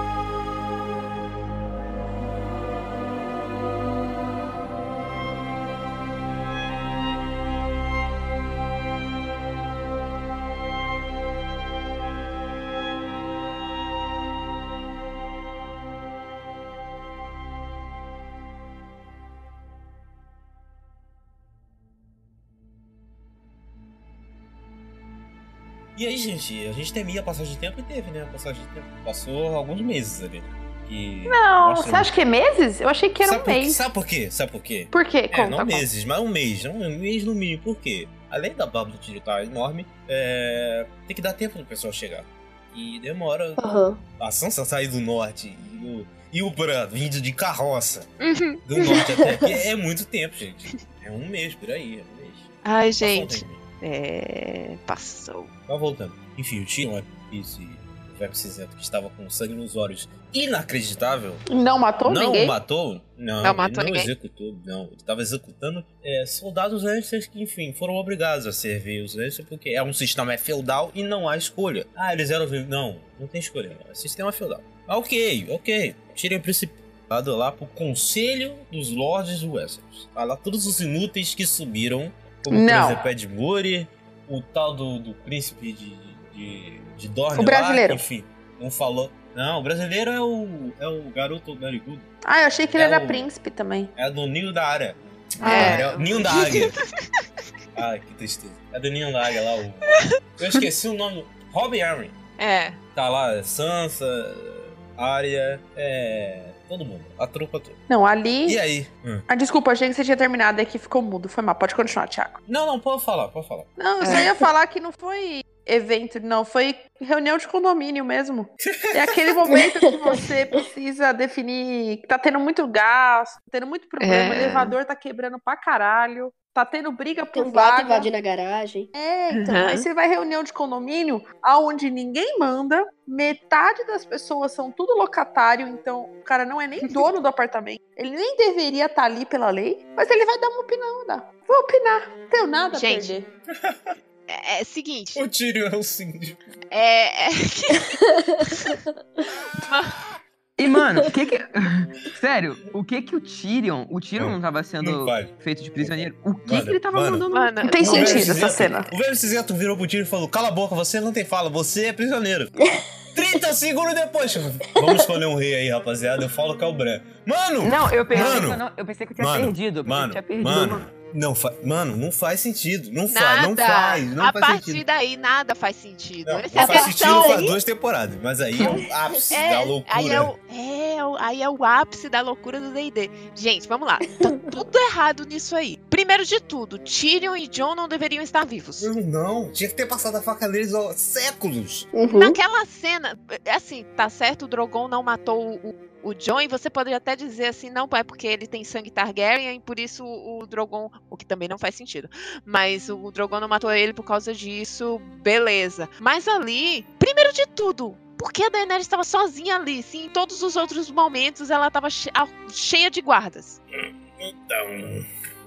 E aí, gente, a gente temia a passagem de tempo e teve, né? A passagem de tempo. Passou alguns meses ali. E Não, você acha que é meses? Eu achei que era sabe um por, mês. Sabe por quê? Sabe por quê? Por quê? É, Conta, não conta. meses, mas um mês. Um mês no mínimo. Por quê? Além da Tyrion estar enorme, é, tem que dar tempo do pessoal chegar. E demora. Aham. A Sansa sair do norte e o, e o Bran vindo de carroça Uhum. do norte até aqui é muito tempo, gente. É um mês por aí, é um mês. Ai, Passou um gente. É. Passou. Mas voltando. Enfim, o Tyrion esse Verme Cinzento, que estava com sangue nos olhos inacreditável, Não matou não ninguém? matou, não, Não matou ele não ninguém. executou, não. Ele estava executando é, soldados Lannisters que, enfim, foram obrigados a servir os Lannisters porque é um sistema é feudal e não há escolha. Ah, eles eram vivos. Não, não tem escolha. Não. É sistema feudal. Ah, ok, ok. Tirem o principado lá pro Conselho dos Lordes de Westeros. Tá lá todos os inúteis que subiram, como Não. por exemplo Ed o tal do, do príncipe de, de, de Dorne O brasileiro. lá, enfim, não falou. Não, o brasileiro é o, é o garoto narigudo. Ah, eu achei que ele É era o- príncipe também. É do ninho da área. É. É o ninho da águia. Ai, que tristeza. É do ninho da águia lá. O... Eu esqueci o nome. Robbie Arryn. É. Tá lá, Sansa, Arya, é. Todo mundo. A trupa toda. Não, ali. E aí? Hum. Ah, desculpa, achei que você tinha terminado e que ficou mudo. Foi mal. Pode continuar, Thiago. Não, não, pode falar, pode falar. Não, eu só ia falar que não foi evento, não. Foi reunião de condomínio mesmo. É aquele momento que você precisa definir que tá tendo muito gasto, tendo muito problema, É. o elevador tá quebrando pra caralho, tá tendo briga Tem por um gato vaga. invadindo a garagem. É, então, Uhum. aí você vai reunião de condomínio aonde ninguém manda, metade das pessoas são tudo locatário, então o cara não é nem dono do apartamento. Ele nem deveria estar ali pela lei, mas ele vai dar uma opinião, dá. Vou opinar, não tenho nada Gente. a perder. É, é seguinte. O Tyrion é o síndico. É. é- E, mano, o que que. Sério, o que que o Tyrion. O Tyrion não tava sendo vale. feito de prisioneiro? O que Mano, que ele tava mano. mandando? Mano, Não tem sentido essa cena. O velho cinzento virou pro Tyrion e falou: Cala a boca, você não tem fala, você é prisioneiro. 30 segundos depois, vamos escolher um rei aí, rapaziada. Eu falo que é o Bran. Mano! Não, eu pensei, Mano, que eu, não, eu pensei que eu tinha mano, perdido. Eu Mano, que eu tinha perdido. mano, não fa... mano, não faz sentido. Não faz, não faz, não a faz partir sentido. daí, nada faz sentido. Não, é a faz sentido faz duas temporadas, mas aí é o ápice É, da loucura. aí é, o, é, aí é o ápice da loucura do D&D. Gente, vamos lá. Tá tudo errado nisso aí. Primeiro de tudo, Tyrion e Jon não deveriam estar vivos. Não, não, tinha que ter passado a faca neles há séculos. Uhum. Naquela cena, é assim, tá certo, o Drogon não matou o, o Jon, e você poderia até dizer assim, não, é porque ele tem sangue Targaryen, e por isso o, Drogon, o que também não faz sentido, mas o Drogon não matou ele por causa disso, beleza. Mas ali, primeiro de tudo, por que a Daenerys estava sozinha ali? Sim, em todos os outros momentos ela estava che- cheia de guardas. Então.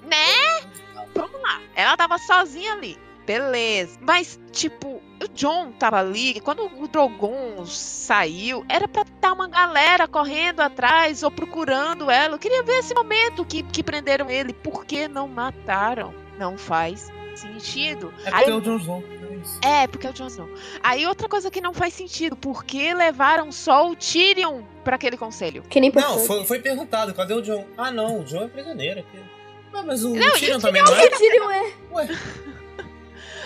Né? Vamos lá. Ela tava sozinha ali. Beleza. Mas, tipo, o John tava ali. Quando o Drogon saiu, era pra estar uma galera correndo atrás ou procurando ela. Eu queria ver esse momento que, que prenderam ele. Por que não mataram? Não faz sentido. É Aí- porque é o Jon Snow. é é, porque é o Jon Snow. Aí outra coisa que não faz sentido, por que levaram só o Tyrion pra aquele conselho? Que nem Não, foi, foi perguntado, cadê o John? Ah, não, o John é prisioneiro. aqui. Ah, mas o Não, e Tyrion o também não é? O Tyrion é.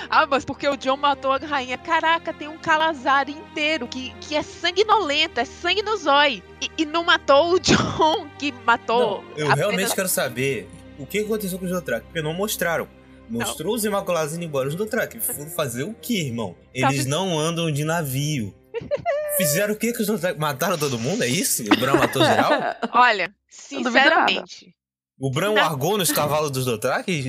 Ah, mas porque o John matou a rainha. Caraca, tem um Calazar inteiro que, que é sanguinolento, é sangue no zói. E, e não matou o John, que matou. Não, eu apenas- realmente quero saber o que aconteceu com os Dothraki, porque não mostraram. Mostrou os Imaculados indo embora. Os Dothraki foram fazer o que, irmão? Eles Sabe- não andam de navio. Fizeram o que com os Dothraki? Mataram todo mundo? É isso? O Bran matou geral? Olha, Não sinceramente. O Bran Não. largou nos cavalos dos Dothraki?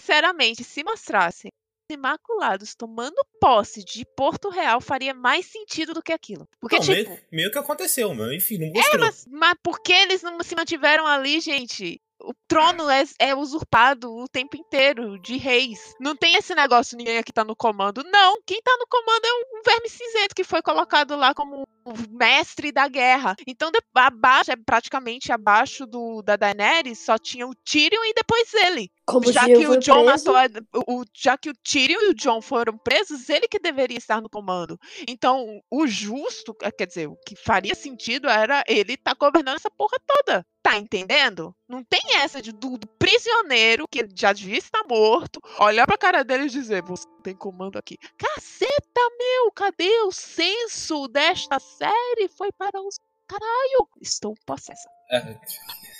Sinceramente, se mostrassem os Imaculados tomando posse de Porto Real, faria mais sentido do que aquilo. Porque, Não, tipo. meio, meio que aconteceu, mas enfim, não É, mostrou. mas, mas por que eles não se mantiveram ali, gente? O trono é, é usurpado o tempo inteiro de reis. Não tem esse negócio, ninguém aqui tá no comando. Não, quem tá no comando é um verme cinzento que foi colocado lá como mestre da guerra. Então, de- abaixo, é praticamente abaixo do, da Daenerys, só tinha o Tyrion e depois ele. Como Já que o John matou a- o, já que o Tyrion e o John foram presos, ele que deveria estar no comando. Então, o justo, eh, quer dizer, o que faria sentido era ele estar governando essa porra toda. Tá entendendo? Não tem essa de do, do prisioneiro que ele já devia estar morto, olhar pra cara dele e dizer: Você tem comando aqui. Caceta, meu, cadê o senso desta série? Foi para os. Caralho, estou possessa. Ah,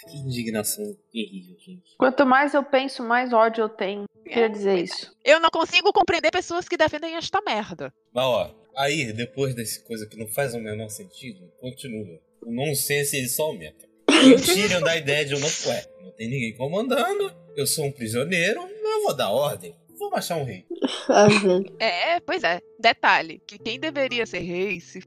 que indignação terrível, gente. Quanto mais eu penso, mais ódio eu tenho. Queria É, dizer isso. Eu não consigo compreender pessoas que defendem esta merda. Mas ó, aí, depois dessa coisa que não faz o menor sentido, continua. O nonsense ele só aumenta. E o Tyrion dá a ideia de eu não, ué, não tem ninguém comandando, eu sou um prisioneiro, eu vou dar ordem. Vou Vamos achar um rei. Velho. É, pois é. Detalhe, que quem deveria ser rei, se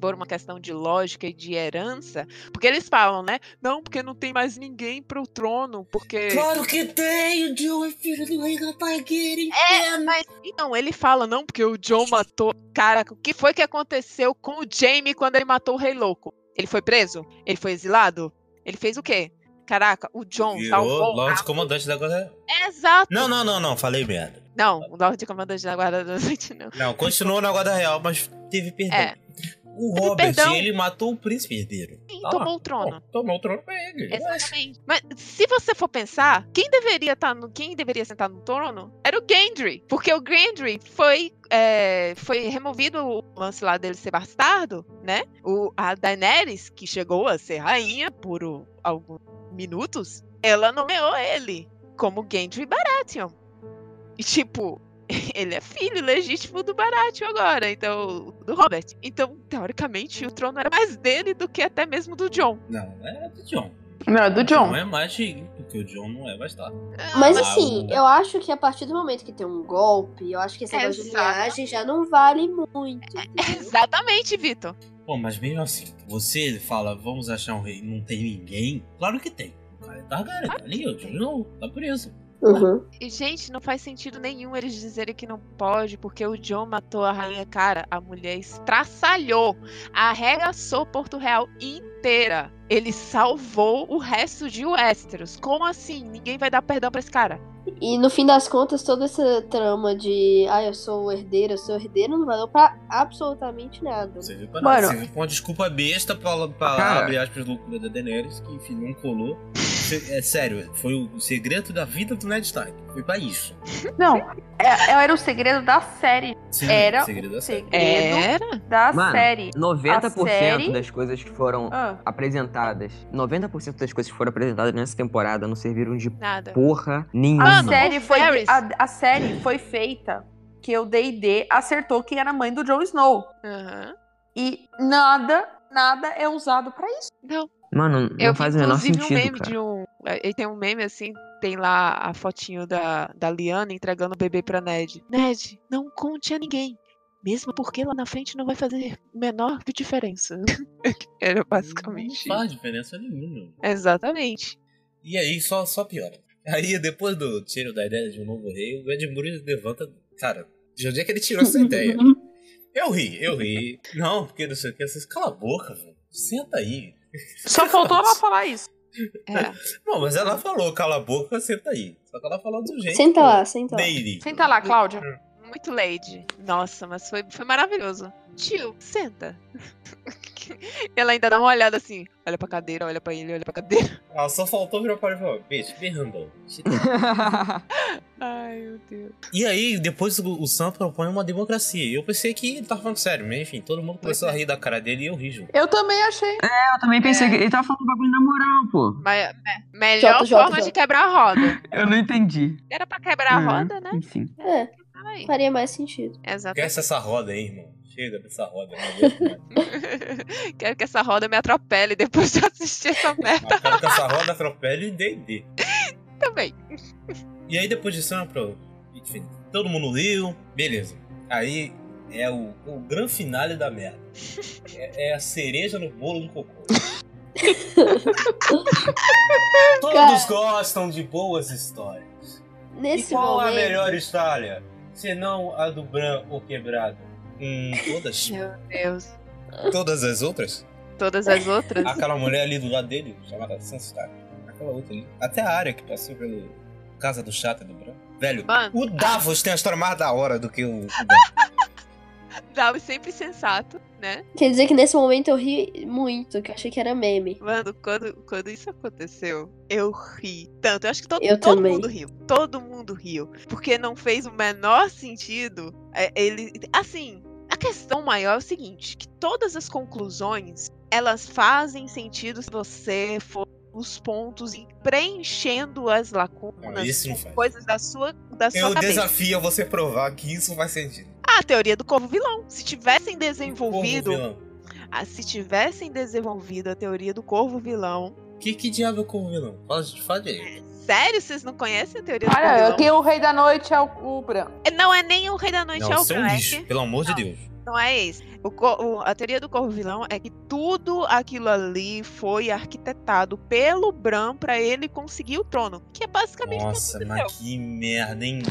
for uma questão de lógica e de herança, porque eles falam, né? Não, porque não tem mais ninguém pro trono, porque... Claro que tem! O John é filho do rei Targaryen! É, mas então, ele fala, não, porque o John matou. Caraca, o que foi que aconteceu com o Jaime quando ele matou o Rei Louco? Ele foi preso? Ele foi exilado? Ele fez o quê? Caraca, o John Virou salvou. Lorde Comandante da Guarda. Exato! Não, não, não, não, falei merda. Não, o Lorde Comandante da Guarda da Noite não. Não, continuou na Guarda Real, mas teve perdão. É. O Robert, perdão. ele matou o príncipe herdeiro. Sim, Tá tomou o trono. Tomou o trono pra ele. Exatamente. Mas se você for pensar, quem deveria estar no, quem deveria sentar no trono era o Gendry, porque o Gendry foi é, foi removido o lance lá dele ser bastardo, né? O a Daenerys que chegou a ser rainha por o- alguns minutos, ela nomeou ele como Gendry Baratheon. E tipo ele é filho legítimo do Baratheon agora, então do Robert. Então, teoricamente, o trono era mais dele do que até mesmo do John. Não, é do John. Não, é do John. Não é mais digno, porque o John não é bastardo. Mas Ah, assim, eu acho que a partir do momento que tem um golpe, eu acho que de Exato. linhagem já não vale muito. entendeu? Exatamente, Vitor. Pô, mas mesmo assim, você fala, vamos achar um rei, não tem ninguém? Claro que tem. O cara é Targaryen, tá ali, o John não, tá preso. Uhum. E, gente, não faz sentido nenhum eles dizerem que não pode, porque o John matou a rainha. Cara, a mulher estraçalhou, arregaçou Porto Real inteira. Ele salvou o resto de Westeros. Como assim? Ninguém vai dar perdão pra esse cara? E no fim das contas, toda essa trama de ah, eu sou o herdeiro, eu sou o herdeiro, não valeu pra absolutamente nada. Você viu pra Mano. nada. Você viu uma desculpa besta pra, pra Cara. abrir aspas loucura da Daenerys, que enfim, não colou. É sério, foi o segredo da vida do Ned Stark. Foi pra isso. Não, é- era o segredo da série. Sim, Era segredo da série. Segredo Era? da Mano, série. 90% A série- das coisas que foram Ah, apresentadas, 90% das coisas que foram apresentadas nessa temporada não serviram de Nada. porra a, nenhuma. Mano, série o foi, a, a série foi feita que o D&D acertou quem era a mãe do Jon Snow. Aham. E nada, nada é usado pra isso. Não. Mano, não Eu vi, faz o menor inclusive, sentido, um meme cara. de um. Ele tem um meme assim, tem lá a fotinho da, da Liana entregando o bebê pra Ned. Ned, não conte a ninguém. Mesmo porque lá na frente não vai fazer menor diferença. Era basicamente. Não faz diferença nenhuma. Exatamente. E aí só, só piora. Aí depois do tiro da ideia de um novo rei, o Ed Murray levanta. Cara, de onde é que ele tirou essa ideia? Eu ri, eu ri. Não, porque não sei o que. Vocês cala a boca, velho. Senta aí. Só faltou ela falar isso. É. Não, mas ela falou, cala a boca, senta aí. Só que ela falou do jeito. Senta lá, senta lá. Senta lá, Cláudia. Muito lady. Nossa, mas foi, foi maravilhoso. Tio, senta. Ela ainda dá uma olhada assim. Olha pra cadeira, olha pra ele, olha pra cadeira. Ela só faltou virar para ele e falar, bicho, me handle. Ai, meu Deus. E aí, depois o, o Sam propõe uma democracia. E eu pensei que ele tava falando sério, mas enfim, todo mundo começou a rir da cara dele e eu ri junto. Eu também achei. Eu também pensei É. que ele tava falando bagulho na moral, pô. Mas, me- melhor Jota, Jota, forma de quebrar a roda. Eu não entendi. Era pra quebrar a Uhum, roda, né? Enfim. É, Aí. faria mais sentido. Exatamente. Esquece essa roda aí, irmão. Chega dessa roda. Quero que essa roda me atropele depois de assistir essa merda Eu quero que essa roda atropele D&D. também. E aí depois de Sam, pro... enfim, todo mundo riu, beleza. Aí é o, o grande finale da merda. É, é a cereja no bolo do cocô. Todos Cara. gostam de boas histórias. Nesse e qual momento. a melhor história? Senão a do Bran ou Quebrado? Hum, todas. Meu Deus. todas as outras? Todas as outras. Aquela mulher ali do lado dele, chamada Sansa Stark. Aquela outra ali. Até a área que passou pelo Casa do Chata do Bran. Velho, Mano. o Davos tem a história mais da hora do que o, o Dava sempre sensato, né? Quer dizer que nesse momento eu ri muito, que eu achei que era meme. Mano, quando, quando isso aconteceu, eu ri tanto. Eu acho que todo, Eu todo também. mundo riu. Todo mundo riu. Porque não fez o menor sentido. é, ele. Assim, a questão maior é o seguinte: que todas as conclusões elas fazem sentido se você for os pontos e preenchendo as Não, lacunas, isso não faz. coisas da sua, da sua Eu cabeça. desafio a você provar que isso faz sentido. Ah, a teoria do corvo vilão. Se tivessem Corvo desenvolvido vilão. ah, se tivessem desenvolvido a teoria do corvo vilão, Que, que diabo é o corvo vilão? Fala, fala aí. Sério? Vocês não conhecem a teoria do Olha, Corvilão? aqui o Rei da Noite é o, o branco. Não é nem o Rei da Noite, é Não, o isso é um lixo, pelo amor de Deus. Não é esse. O o- a teoria do corvo vilão é que tudo aquilo ali foi arquitetado pelo Bran pra ele conseguir o trono. Que é basicamente Nossa, que mas que merda, hein?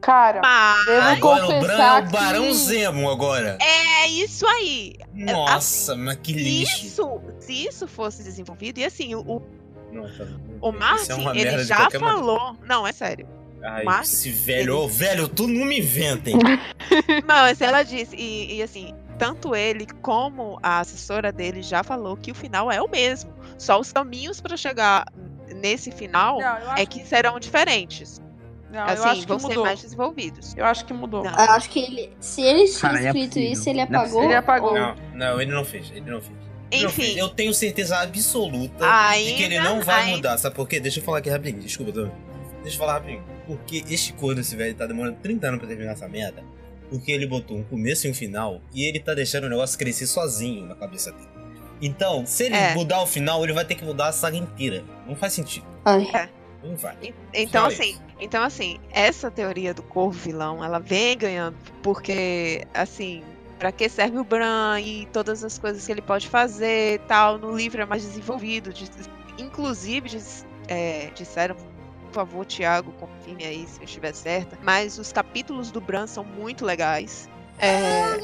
Cara, Mas Eu vou Agora o Bran é o Barão que- Zemo agora. é isso aí. Nossa, mas que lixo. isso, se isso fosse desenvolvido, e assim, o, o, Não, tá- o isso Martin, é ele já qualquer maneira. falou. Não, é sério. Ai, Martin, esse velho, ô velho, tu não me inventem. Mas ela disse, e, e assim, tanto ele como a assessora dele já falou que o final é o mesmo. Só os caminhos pra chegar nesse final não, eu acho é que serão diferentes. não, eu assim, acho que vão ser mudou. mais desenvolvidos. Eu acho que mudou. Não. Eu acho que ele. Se ele tinha Cara, não é escrito possível. isso, ele Não é apagou. Ele apagou. Não, não, ele não fez, ele não fez. Ele não fez. Enfim, Eu tenho certeza absoluta de que ele Ainda- não vai ainda- mudar. Sabe por quê? Deixa eu falar aqui rapidinho. Desculpa. Deixa eu falar rapidinho. Porque este corno, esse velho, tá demorando 30 anos pra terminar essa merda. Porque ele botou um começo e um final. E ele tá deixando o negócio crescer sozinho na cabeça dele. Então, se ele É. mudar o final, ele vai ter que mudar a saga inteira. Não faz sentido. Ai. Não vai. En- Então, Só assim, isso. então, assim, essa teoria do corvo vilão, ela vem ganhando, porque, assim, pra que serve o Bran e todas as coisas que ele pode fazer e tal, no livro é mais desenvolvido. de- inclusive, é, disseram, por favor, Thiago, confirme aí se eu estiver certa, mas os capítulos do Bran são muito legais. É,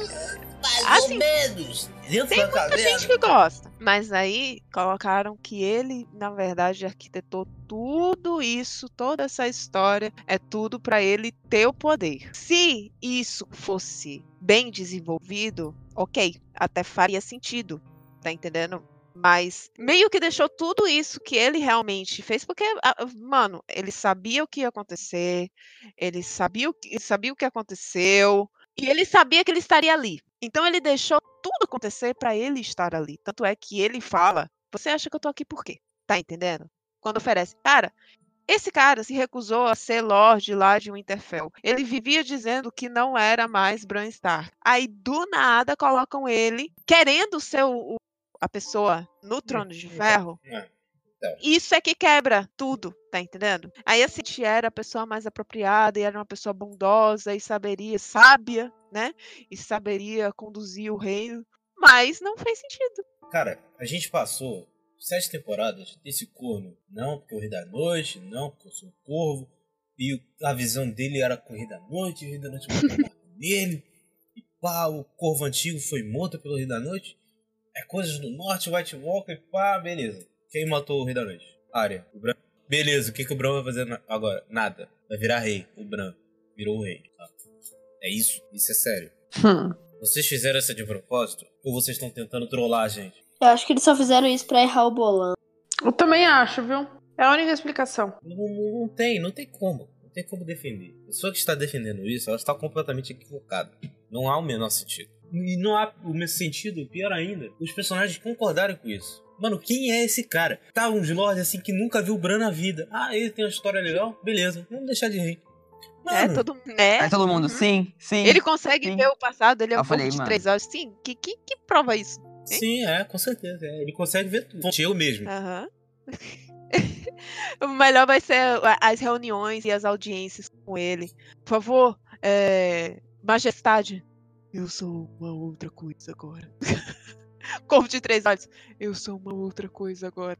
Mais Assim, ou menos. Tem muita gente que gosta. Mas aí colocaram que ele, na verdade, arquitetou tudo isso, toda essa história, é tudo pra ele ter o poder. Se isso fosse bem desenvolvido, ok, até faria sentido, tá entendendo? Mas meio que deixou tudo isso que ele realmente fez, porque, ah, mano, ele sabia o que ia acontecer, ele sabia o que, sabia o que aconteceu, e ele sabia que ele estaria ali. Então ele deixou tudo acontecer pra ele estar ali. Tanto é que ele fala: Você acha que eu tô aqui por quê? Tá entendendo? Quando oferece. Cara, esse cara se recusou a ser Lorde lá de Winterfell. Ele vivia dizendo que não era mais Bran Stark. Aí do nada colocam ele querendo ser o- a pessoa no trono de ferro. É. Isso é que quebra tudo, tá entendendo? Aí a City era a pessoa mais apropriada e era uma pessoa bondosa e saberia, sábia, né? E saberia conduzir o reino, mas não fez sentido. Cara, a gente passou sete temporadas desse corno. Não, porque eu da noite, não, porque eu sou um corvo. E a visão dele era rei da noite, o rei da noite nele. E pá, o corvo antigo foi morto pelo rei da noite. É coisas do norte, White Walker, e pá, beleza. Quem matou o rei da noite? Arya, o Bran. Beleza, o que, que o Bran vai fazer na- agora? Nada. Vai virar rei. O Bran virou o rei. tá? É isso, isso é sério. Hum. Vocês fizeram essa de propósito? Ou vocês estão tentando trollar a gente? Eu acho que eles só fizeram isso pra errar o bolão. Eu também acho, viu? É a única explicação. Não, não- não tem, não tem como. Não tem como defender. A pessoa que está defendendo isso, ela está completamente equivocada. Não há o menor sentido. E não há o mesmo sentido, pior ainda, os personagens concordarem com isso. Mano, quem é esse cara? Tá uns lords assim que nunca viu o Bran na vida. Ah, ele tem uma história legal? Beleza, vamos deixar de rir. É, Mano, todo né? Aí todo mundo, Uhum. sim, sim. Ele consegue sim. ver o passado, ele é um falei, povo de três olhos. Sim, que, que, que prova isso? Sim, é, com certeza. é. Ele consegue ver tudo. Eu mesmo. Aham. o melhor vai ser as reuniões e as audiências com ele. Por favor, é, majestade, eu sou uma outra coisa agora. Corvo de três olhos, eu sou uma outra coisa agora.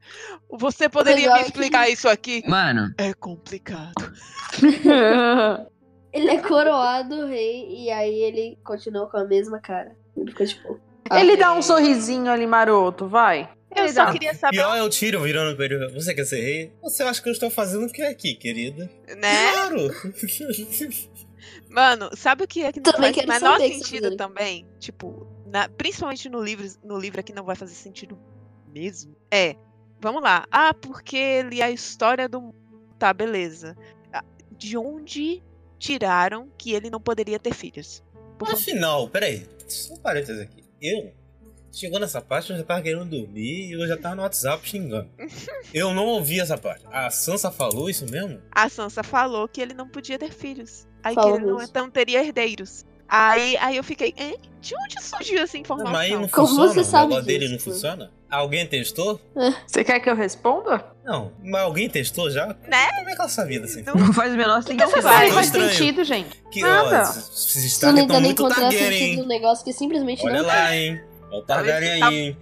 Você poderia me é que- explicar isso aqui? Mano, É complicado. Ele é coroado rei e aí ele continua com a mesma cara. Ele fica tipo. Ele dá um sorrisinho ali maroto, vai. Eu Ele só dá. queria saber, Pior é o tiro virando pra ele. Você quer ser rei? Você acha que eu estou fazendo o que aqui, querida? né? Claro! Mano, sabe o que é que não Também faz o menor sentido também? Tipo, na- principalmente no livro, no livro aqui não vai fazer sentido mesmo. É, vamos lá. Ah, porque ele é a história do. Tá, beleza. Ah, De onde tiraram que ele não poderia ter filhos? Por. Afinal, peraí, só um parênteses aqui. Eu, chegou nessa parte, eu já tava querendo dormir e eu já tava no WhatsApp xingando. Eu não ouvi essa parte. A Sansa falou isso mesmo? A Sansa falou que ele não podia ter filhos. Aí que ele não, então teria herdeiros. Aí, aí eu fiquei, hein? De onde surgiu essa informação? Mas aí não Como funciona? você sabe o negócio dele não funciona? Alguém testou? Você quer que eu responda? Não, mas alguém testou já? Né? Como é que ela sabia dessa Não Não faz o menor que sentido. sabe Ficou faz estranho. sentido, gente? Que, Nada. ó, esses Stark estão tentando muito encontrar Targaryen, sentido hein? num negócio que simplesmente Olha não lá, hein? Olha o Targaryen Tá- aí, hein?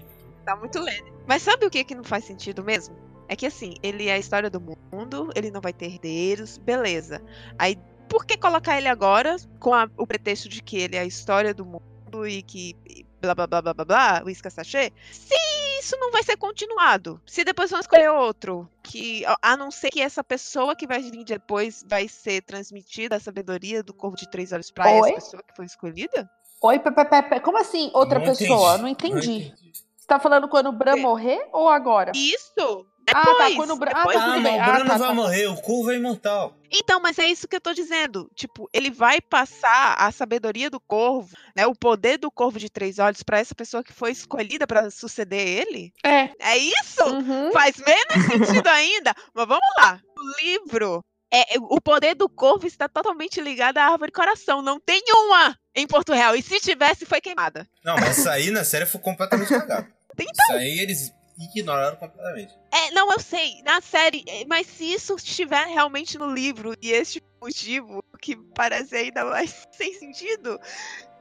Tá muito lento. Mas sabe o que que não faz sentido mesmo? É que assim, ele é a história do mundo, ele não vai ter herdeiros, beleza. Aí, por que colocar ele agora com a- o pretexto de que ele é a história do mundo e que blá blá blá blá blá blá, o Isca Sachê? Se isso não vai ser continuado, se depois vão escolher outro, que a- não ser que essa pessoa que vai vir depois vai ser transmitida a sabedoria do Corvo de Três Olhos pra Oi? essa pessoa que foi escolhida? Oi, pe, pe, pe, como assim outra Não pessoa? entendi, Não entendi. entendi. Você tá falando quando o Bran É. morrer ou agora? Isso! Ah, Depois, tá, quando o Bran- ah, tá, Ah, tudo mas bem. o Ah, Bruno tá, vai tá. morrer, o Corvo é imortal. Então, mas é isso que eu tô dizendo. Tipo, ele vai passar a sabedoria do corvo, né? O poder do corvo de três olhos pra essa pessoa que foi escolhida pra suceder ele. É. É isso? Uhum. Faz menos sentido ainda. Mas vamos lá. O livro. É, o poder do corvo está totalmente ligado à árvore coração. Não tem uma em Porto Real. E se tivesse, foi queimada. Não, mas isso aí na série foi completamente cagado. Então. Isso aí eles ignoraram completamente. É, não, eu sei, na série, é, mas se isso estiver realmente no livro e este motivo que parece ainda mais sem sentido,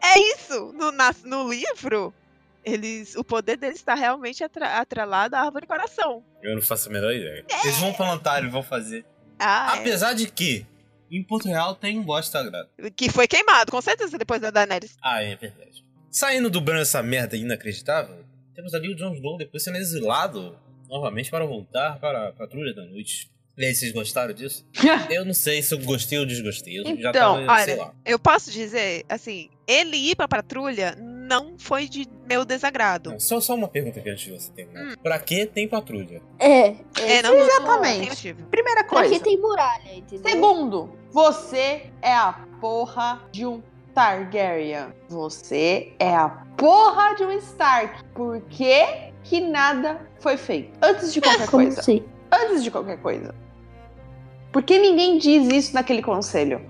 é isso. No, na- no livro, eles, o poder deles está realmente atra- atrelado à árvore coração. Eu não faço a menor ideia. Eles vão plantar, eles vão fazer. Ah, é. Apesar de que, em Porto Real tem um boss sagrado. que foi queimado, com certeza, depois da Daenerys. Ah, é verdade. Saindo do Bran essa merda inacreditável, temos ali o Jon Snow depois sendo exilado novamente para voltar para a Patrulha da Noite. E aí, vocês gostaram disso? eu não sei se eu gostei ou desgostei. Eu já Então, tava, sei olha, lá. Eu posso dizer, assim, ele ir pra patrulha não foi de meu desagrado. Não, só, só uma pergunta aqui antes de você terminar. Hum. Pra que tem patrulha? É, é. É, não, Exatamente. não. Primeira Pra coisa. que tem muralha, entendeu? Segundo, você é a porra de um Targaryen. Você é a porra de um Stark. Por que que nada foi feito? Antes de qualquer Como coisa. assim? Antes de qualquer coisa. Por que ninguém diz isso naquele conselho?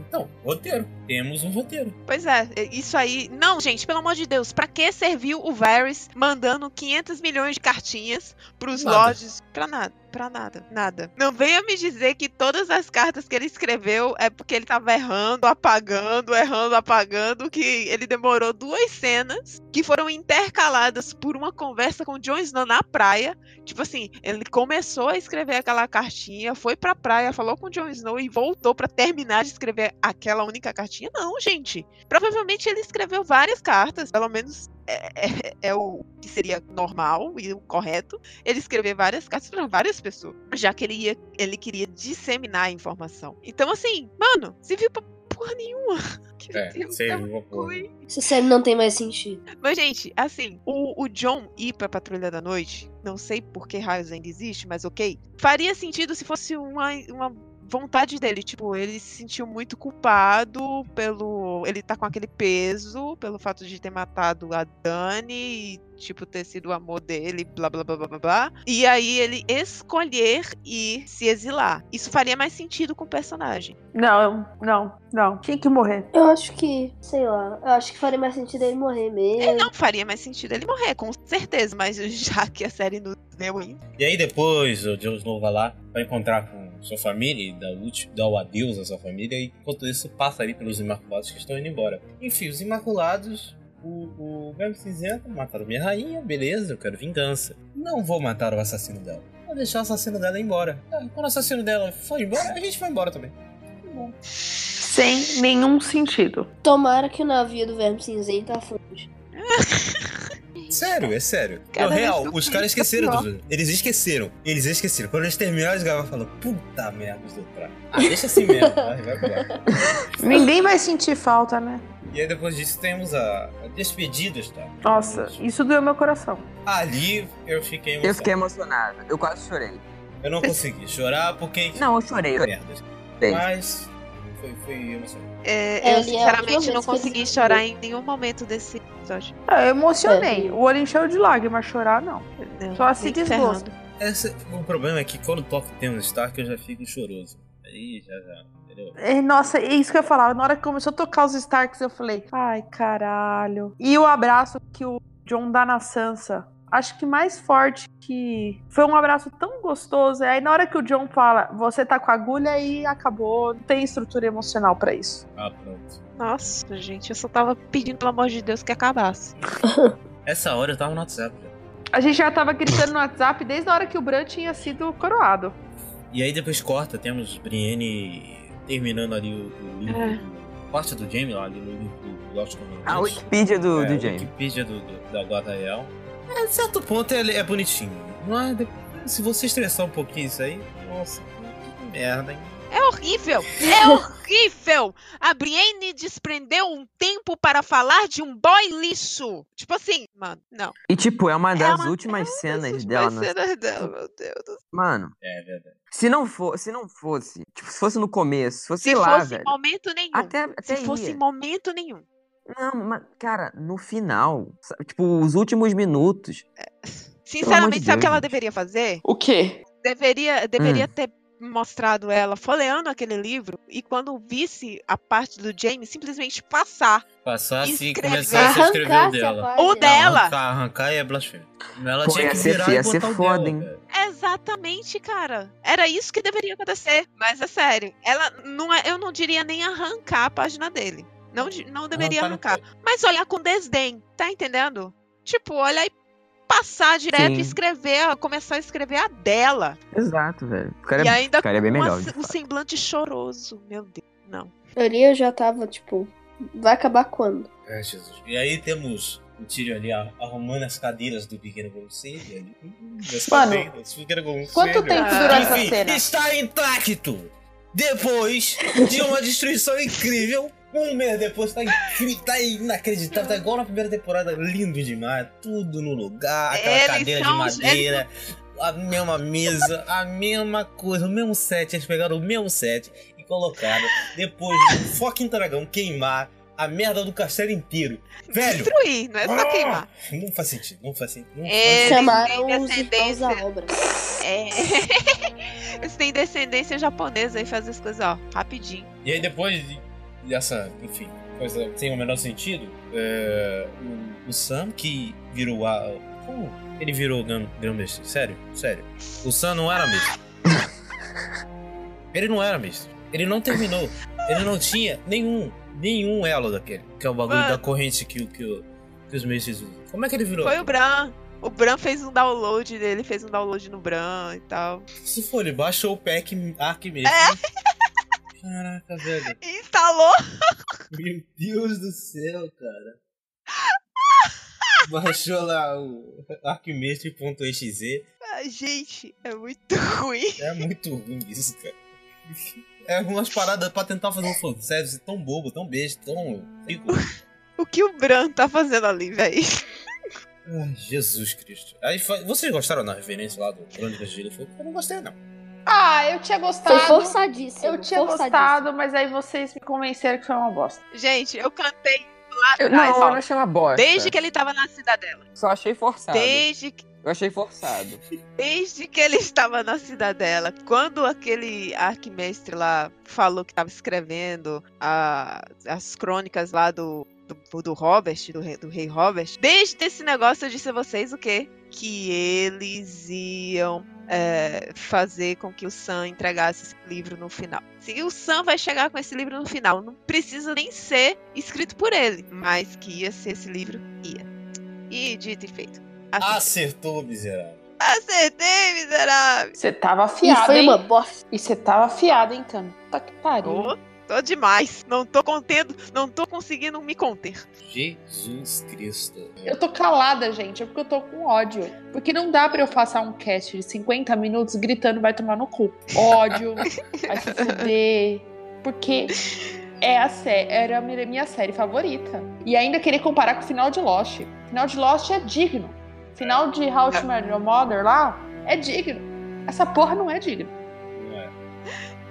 Então, roteiro. Temos um roteiro. Pois é, isso aí. Não, gente, pelo amor de Deus, pra que serviu o Varys mandando 500 milhões de cartinhas pros Nada. lords? Pra nada, pra nada, nada. Não venha me dizer que todas as cartas que ele escreveu é porque ele tava errando, apagando, errando, apagando, que ele demorou duas cenas que foram intercaladas por uma conversa com o Jon Snow na praia. Tipo assim, ele começou a escrever aquela cartinha, foi pra praia, falou com o Jon Snow e voltou pra terminar de escrever aquela única cartinha. Não, gente. Provavelmente ele escreveu várias cartas, pelo menos é, é- é o que seria normal e o correto. Ele escrever várias cartas para várias pessoas, já que ele, ia, ele queria disseminar a informação. Então, assim, mano, se viu pra porra nenhuma. Que É, Deus. Essa série não tem mais sentido. Mas, gente, assim, o, o John ir pra Patrulha da Noite, não sei por que raios ainda existe, mas ok. Faria sentido se fosse uma, uma vontade dele. Tipo, ele se sentiu muito culpado pelo. Ele tá com aquele peso pelo fato de ter matado a Dani e, tipo, ter sido o amor dele, blá blá blá blá blá blá. E aí ele escolher e se exilar. Isso faria mais sentido com o personagem. Não, não, não. Tinha que morrer. Eu acho que, sei lá, eu acho que faria mais sentido ele morrer mesmo. Não faria mais sentido ele morrer, com certeza, mas já que a série nos deu ainda. E aí depois o Jon Snow vai lá pra encontrar com sua família e dar, o, dar o adeus à sua família. E enquanto isso passa ali pelos Imaculados que estão indo embora. Enfim, os Imaculados, o, o Verme Cinzento mataram minha rainha, beleza, eu quero vingança. Não vou matar o assassino dela. Vou deixar o assassino dela ir embora. Ah, quando o assassino dela foi embora, a gente vai embora também. Tá bom. Sem nenhum sentido. Tomara que o navio do Verme Cinzento afunde. Sério, é sério. Cada No vez real, os caras esqueceram. pior. Do... Eles esqueceram. Eles esqueceram. Quando eles terminaram, eles gravaram falando, puta merda, os outros. Ah, deixa assim mesmo. vai, vai embora. Ninguém vai sentir falta, né? E aí depois disso temos a, a despedidas, tá? Nossa, isso doeu meu coração. Ali eu fiquei emocionado. Eu fiquei emocionado. Eu quase chorei. Eu não consegui chorar porque. Não, eu chorei. Eu merda. chorei. Mas foi, foi emocionante. É, É, eu, é a sinceramente, não consegui chorar em nenhum momento desse episódio. É, eu emocionei. É. O olho encheu de lágrimas, chorar não. Não, Só se desgosto. Essa, o problema é que quando toca o tema Stark eu já fico choroso. Aí já já. entendeu? É, Nossa, é isso que eu ia falar. Na hora que começou a tocar os Starks, eu falei, ai, caralho. E o abraço que o John dá na Sansa. Acho que mais forte que. Foi um abraço tão gostoso. Aí na hora que o John fala, você tá com agulha e acabou. Não tem estrutura emocional pra isso. Ah, pronto. Nossa, gente, eu só tava pedindo, pelo amor de Deus, que acabasse. Essa hora eu tava no WhatsApp. já. A gente já tava gritando no WhatsApp desde a hora que o Bran tinha sido coroado. E aí depois corta, temos Brienne terminando ali o, o livro. É. do- Parte do Jamie lá ali no livro do Lost Commanders. A Wikipedia do, é, do a James. Wikipedia do, do- da Guarda Real. É, de certo ponto é, é bonitinho. Mas se você estressar um pouquinho isso aí, nossa, que merda, hein? É horrível! É horrível! A Brienne desprendeu um tempo para falar de um boy lixo. Tipo assim, mano, não. E, tipo, é uma das uma- últimas cenas Essas dela. duas na- cenas dela, meu Deus. Mano, É verdade. se não, for, se não fosse, tipo, se fosse no começo, se fosse, Se lá, fosse velho. em momento nenhum. Até, até Se fosse ia. em momento nenhum. Não, mas, cara, no final, sabe, tipo, os últimos minutos. Sinceramente, de sabe o que ela deveria fazer? O quê? Deveria, deveria Hum. ter mostrado ela folheando aquele livro e quando visse a parte do James, simplesmente passar. E Escrever. começasse a escrever o dela. O dela! Arrancar, arrancar é blasfêmia. Ela Pô, tinha ia que ser virar feio, e ser botar o foda, dela, hein? velho. Exatamente, cara. Era isso que deveria acontecer. Mas é sério, ela não é, eu não diria nem arrancar a página dele. Não, não deveria Arrancar arrancar. Mas olhar com desdém, tá entendendo? Tipo, olhar e passar direto Sim. e escrever, começar a escrever a dela. Exato, velho. O cara, e ainda cara é bem uma- melhor. de um semblante choroso. Meu Deus, não. A teoria já tava, tipo, vai acabar quando? É, Jesus. E aí temos o Tyrion ali ar- arrumando as cadeiras do pequeno conselho ali. Hum, Mano. Quanto tempo durou essa cena? está intacto! Depois de uma destruição incrível, um mês depois tá, incri... tá inacreditável, tá igual na primeira temporada, lindo demais, tudo no lugar, aquela Eles cadeira de madeira, a mesma mesa, a mesma coisa, o mesmo set, eles pegaram o mesmo set e colocaram, depois do fucking dragão queimar a merda do castelo inteiro. Velho, Destruir, não é só queimar. não faz sentido, não faz sentido. Não É, Chamaram os irmãos da obra. É. Eles têm descendência japonesa e fazem as coisas, ó, rapidinho. E aí depois de- dessa, enfim, coisa sem o menor sentido, é, o, o Sam que virou a. Como ele virou Grão-Mestre? Sério? Sério. O Sam não era mestre. ele não era mestre. Ele não terminou. Ele não tinha nenhum, nenhum elo daquele. Que é o bagulho Mano. da corrente que, que, que os mestres usam. Como é que ele virou? Foi o Bran. O Bran fez um download dele, fez um download no Bran e tal. Se for, ele baixou o pack Ark mesmo. É. Caraca, velho. Instalou. Meu Deus do céu, cara. Baixou lá o arquimestre.exe. Ah, gente, é muito ruim. É muito ruim isso, cara. É umas paradas pra tentar fazer um fanservice tão bobo, tão besta, tão. ridículo. O que o Bran tá fazendo ali, véi? Ai, Jesus Cristo. Aí, vocês gostaram da referência lá do Crônicas de Gelo? Eu não gostei, não. Ah, eu tinha gostado. Foi forçadíssimo. Eu tinha forçadíssimo. gostado, mas aí vocês me convenceram que foi uma bosta. Gente, eu cantei lá Eu, atrás, não, eu ó. não achei uma bosta. Desde que ele tava na cidadela. Só achei forçado. Desde que, Eu achei forçado. desde que ele estava na cidadela. Quando aquele arquimestre lá falou que tava escrevendo a- as crônicas lá do, do, do Robert, do rei, do rei Robert. Desde esse negócio eu disse a vocês o quê? Que eles iam é, fazer com que o Sam entregasse esse livro no final. Se o Sam vai chegar com esse livro no final, não precisa nem ser escrito por ele, mas que ia ser esse livro, ia. E dito e feito. Acertei. Acertou, miserável. Acertei, miserável! Você tava E afiado, foi hein? uma bosta. E você tava afiado, hein, Cano? Tá que pariu. Tô, tô demais. Não tô contendo, não tô conseguindo me conter. Jesus Cristo. Eu tô calada, gente, é porque eu tô com ódio. Porque não dá pra eu passar um cast de 50 minutos gritando vai tomar no cu. Ódio, vai se fuder. Porque é a sé era a minha minha série favorita. E ainda querer comparar com o final de Lost. O final de Lost é digno. O final de How to Marry Your Mother lá é digno. Essa porra não é digna.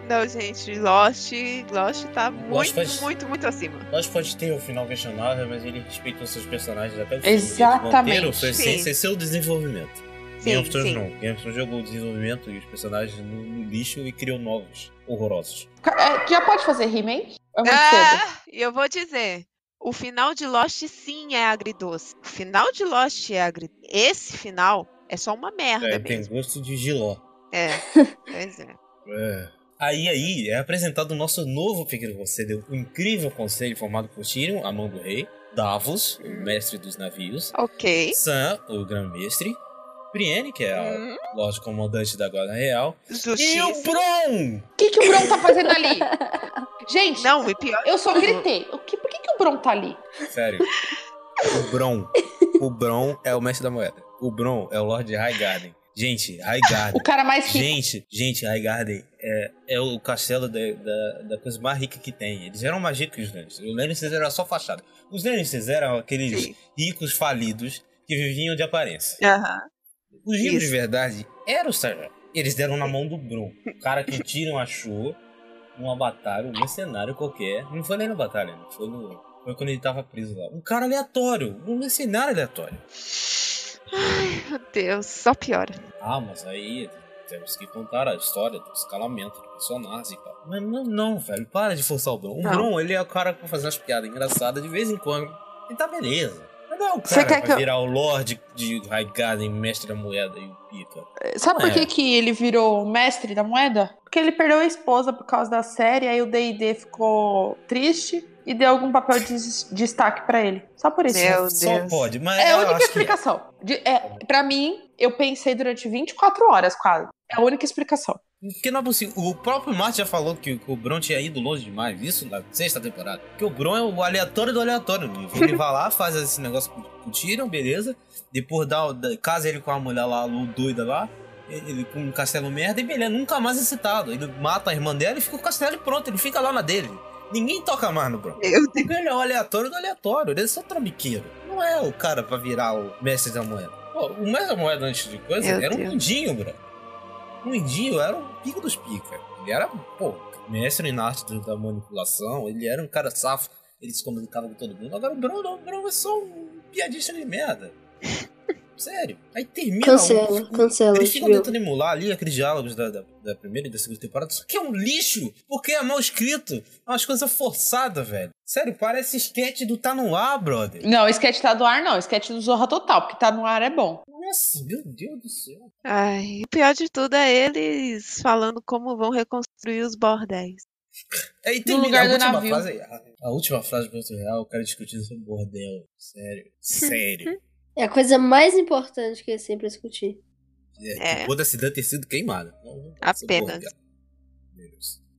Não gente, Lost, Lost tá muito, faz- muito, muito acima. Nós pode ter um final questionável, mas ele respeitou seus personagens até o fim. Exatamente. Eles sua Sim. essência e seu desenvolvimento. Game of Thrones sim. não. Game of Thrones jogou o desenvolvimento e os personagens no, no lixo e criou novos, horrorosos. É, já pode fazer remake? É muito cedo. Ah, e eu vou dizer. O final de Lost sim é agridoce. O final de Lost é agridoce. Esse final é só uma merda É, tem gosto de giló. É, pois é. É. Aí, aí, é apresentado o nosso novo pequeno conselho, o incrível conselho formado por Tyrion, a mão do rei, Davos, o mestre dos navios, Ok. Sam, o grão-mestre, Brienne, que é a Hum, Lorde Comandante da Guarda Real, e o justiça. Bron! O que, que o Bron tá fazendo ali? Gente, Não, e pior. eu só gritei. O que, por que, que o Bron tá ali? Sério. O Bron. O Bron é o mestre da moeda. O Bron é o Lorde Highgarden. Gente, Highgarden. O cara mais rico. Gente, gente, Highgarden é, é o castelo da, da, da coisa mais rica que tem. Eles eram mais ricos que os Lannisters. Os Lannisters eram só fachada. Os Lannisters eram aqueles Sim. ricos falidos que viviam de aparência. Aham. Os ricos de verdade eram os Targaryen. Eles deram na mão do Bron. O cara que Tyrion achou numa batalha, um mercenário qualquer. Não foi nem na batalha, não. Foi, no, foi quando ele tava preso lá. Um cara aleatório. Um mercenário aleatório. Ai, meu Deus, só piora. Ah, mas aí temos que contar a história do escalamento do personagem e tal. Mas não, não, velho, para de forçar o Bron. O. Bron, ele é o cara que vai fazer umas piadas engraçadas de vez em quando. E tá beleza. Mas não é o cara quer que que vai eu- virar o Lorde de Highgarden, mestre da moeda e o pica. Sabe por É. que, que ele virou mestre da moeda? Porque ele perdeu a esposa por causa da série, aí o D&D ficou triste e deu algum papel de des- destaque pra ele. Só por isso. Meu Só Deus. pode, mas É a única que explicação. De, é, pra mim, eu pensei durante 24 horas quase. É a única explicação. Porque não é possível. O próprio Martin já falou que o Bron tinha ido longe demais. Isso na sexta temporada. Que o Bron é o aleatório do aleatório. livro. Ele vai lá, faz esse negócio com o Tyrion, beleza. Depois dá, casa ele com a mulher lá, a Lu doida lá. Ele com um castelo merda e beleza, nunca mais é citado. Ele mata a irmã dela e fica com o castelo e pronto. Ele fica lá na dele. Ninguém toca mais no Bron. Meu Deus. Porque ele é o aleatório do aleatório. Ele é só trambiqueiro. Não é o cara pra virar o mestre da moeda. Pô, o mestre da moeda antes de coisa Meu era um Deus. mindinho, bro. O indinho era o pico dos pica. Ele era, pô, mestre na arte da manipulação. Ele era um cara safo. Ele se comunicava com todo mundo. Agora o Bron não. O Bron é só um piadista de merda. Sério. Aí termina. Cancela, o- cancela, Eles ficam tentando emular ali aqueles diálogos da, da, da primeira e da segunda temporada. Só que é um lixo. Porque é mal escrito. É umas coisas forçadas, velho. Sério, parece sketch do Tá No Ar, brother. Não, o sketch tá do ar, não. O sketch do Zorra Total, porque tá no ar é bom. Nossa, meu Deus do céu. Ai, o pior de tudo é eles falando como vão reconstruir os bordéis. Aí No termina lugar a do última navio. frase. A, a última frase do Porto Real, o cara discutindo sobre bordel. Sério. Sério. É a coisa mais importante que é sempre discutir. É, É. Toda a cidade ter sido queimada. Apenas.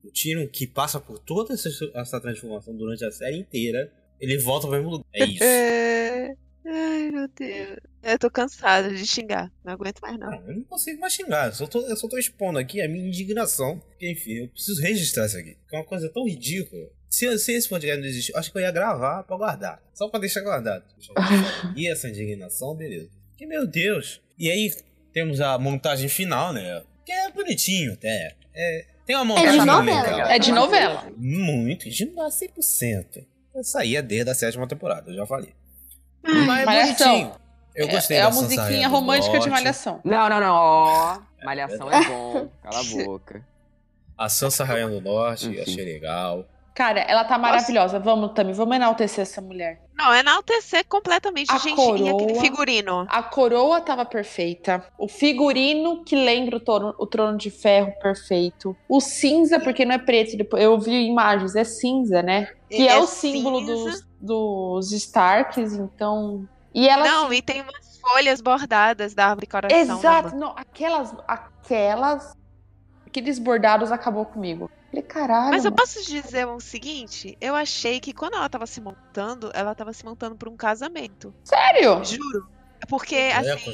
O Tyrion, que passa por toda essa, essa transformação durante a série inteira, ele volta pro mesmo lugar. É isso. É... Ai, meu Deus. Eu tô cansada de xingar. Não aguento mais, não. Não, eu não consigo mais xingar. Eu só, tô, eu só tô expondo aqui a minha indignação. Porque, enfim, eu preciso registrar isso aqui. Que é uma coisa tão ridícula. Se, se esse podcast não existir, eu acho que eu ia gravar pra guardar. Só pra deixar guardado. E essa indignação, beleza. Que meu Deus. E aí temos a montagem final, né? Que é bonitinho até. É, tem uma É montagem de novela. legal. É de novela. Muito, de 100%. Essa aí é desde a sétima temporada, eu já falei. Ai, Mas é Malhação. bonitinho. Eu É- gostei é, da a musiquinha romântica de. Malhação. Não, não, não. Ó, Malhação é bom. Cala a boca. A Sansa Rainha do Norte, Enfim. achei legal. Cara, ela tá maravilhosa. Vamos, Tami, vamos enaltecer essa mulher. Não, é enaltecer completamente, A gente. E aquele coroa. figurino. A coroa tava perfeita. O figurino que lembra o trono, o trono de ferro perfeito. O cinza, porque não é preto. Eu vi imagens, é cinza, né? Que é, o símbolo cinza. dos, dos Starks, então. E ela. Não, e tem umas folhas bordadas da árvore coração. né, Exato, mano? não, aquelas. Aquelas. Aqueles bordados acabou comigo. Falei, caralho. Mas eu mano. posso dizer o seguinte? Eu achei que quando ela tava se montando, ela tava se montando pra um casamento. Sério? Juro. Porque, Eu ia assim.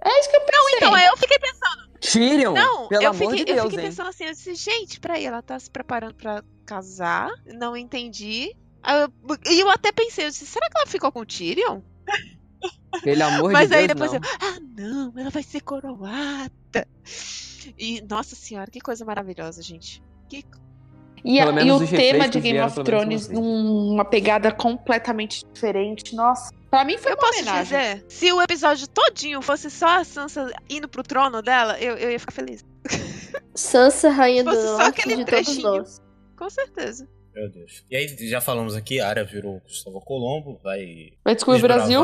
É isso que eu pensei. Então, aí eu fiquei pensando. Tyrion, Não, pelo eu amor fiquei, de eu Deus, fiquei hein? pensando assim, eu disse, gente, peraí, ela tá se preparando pra casar, não entendi. Aí eu- E eu até pensei, eu disse, será que ela ficou com o Tyrion? Pelo amor Mas de aí Deus, depois não. eu, ah, não, ela vai ser coroada. E, nossa senhora, que coisa maravilhosa, gente. Que E, a- e o tema de Game of Thrones numa pegada completamente diferente. Nossa, pra mim foi Eu uma posso homenagem. dizer, se o episódio todinho fosse só a Sansa indo pro trono dela, eu, eu ia ficar feliz. Sansa, rainha do Se fosse só norte aquele de todos trechinho. nós. Com certeza. Meu Deus. E aí, já falamos aqui, a área virou Cristóvão Colombo, vai Vai descobrir o Brasil?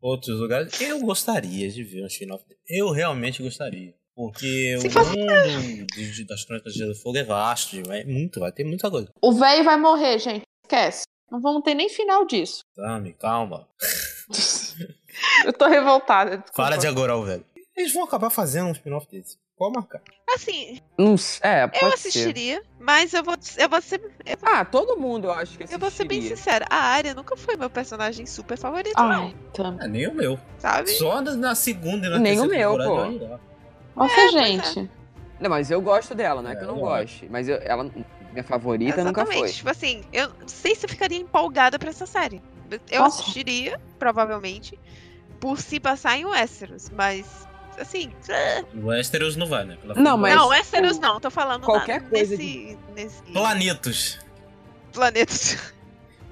outros lugares. Eu gostaria de ver um spin-off. Eu realmente gostaria. Porque Se o fosse- mundo de- de- das Crônicas de Gelo e Fogo é vasto, é muito, vai ter muita coisa. O velho vai morrer, gente. Esquece. Não vamos ter nem final disso. Tami, calma. Eu tô revoltada. desculpa. Para de agorar o velho. Eles vão acabar fazendo um spin-off desse. Qual marcar? Assim, Não é, pode eu ser. assistiria, mas eu vou, eu vou ser. Eu, Ah, todo mundo eu acho que eu vou ser bem assistiria. sincera. A Arya nunca foi meu personagem super favorito, Ai, Tami. É, nem o meu. não. Sabe? Só na, na segunda e na Nem o terceira meu, temporada pô. Nossa, pois gente. Não, mas eu gosto dela, não é, É, que eu não goste. Mas eu- ela, minha favorita nunca Exatamente. foi. Tipo assim, eu não sei se eu ficaria empolgada pra essa série. Eu Nossa. assistiria, provavelmente, por se passar em Westeros, mas assim. ah, O Westeros não vai, né? Pela Não, mas- não, Westeros não, tô falando Qualquer na, coisa nesse, nesse Planetos. planeta.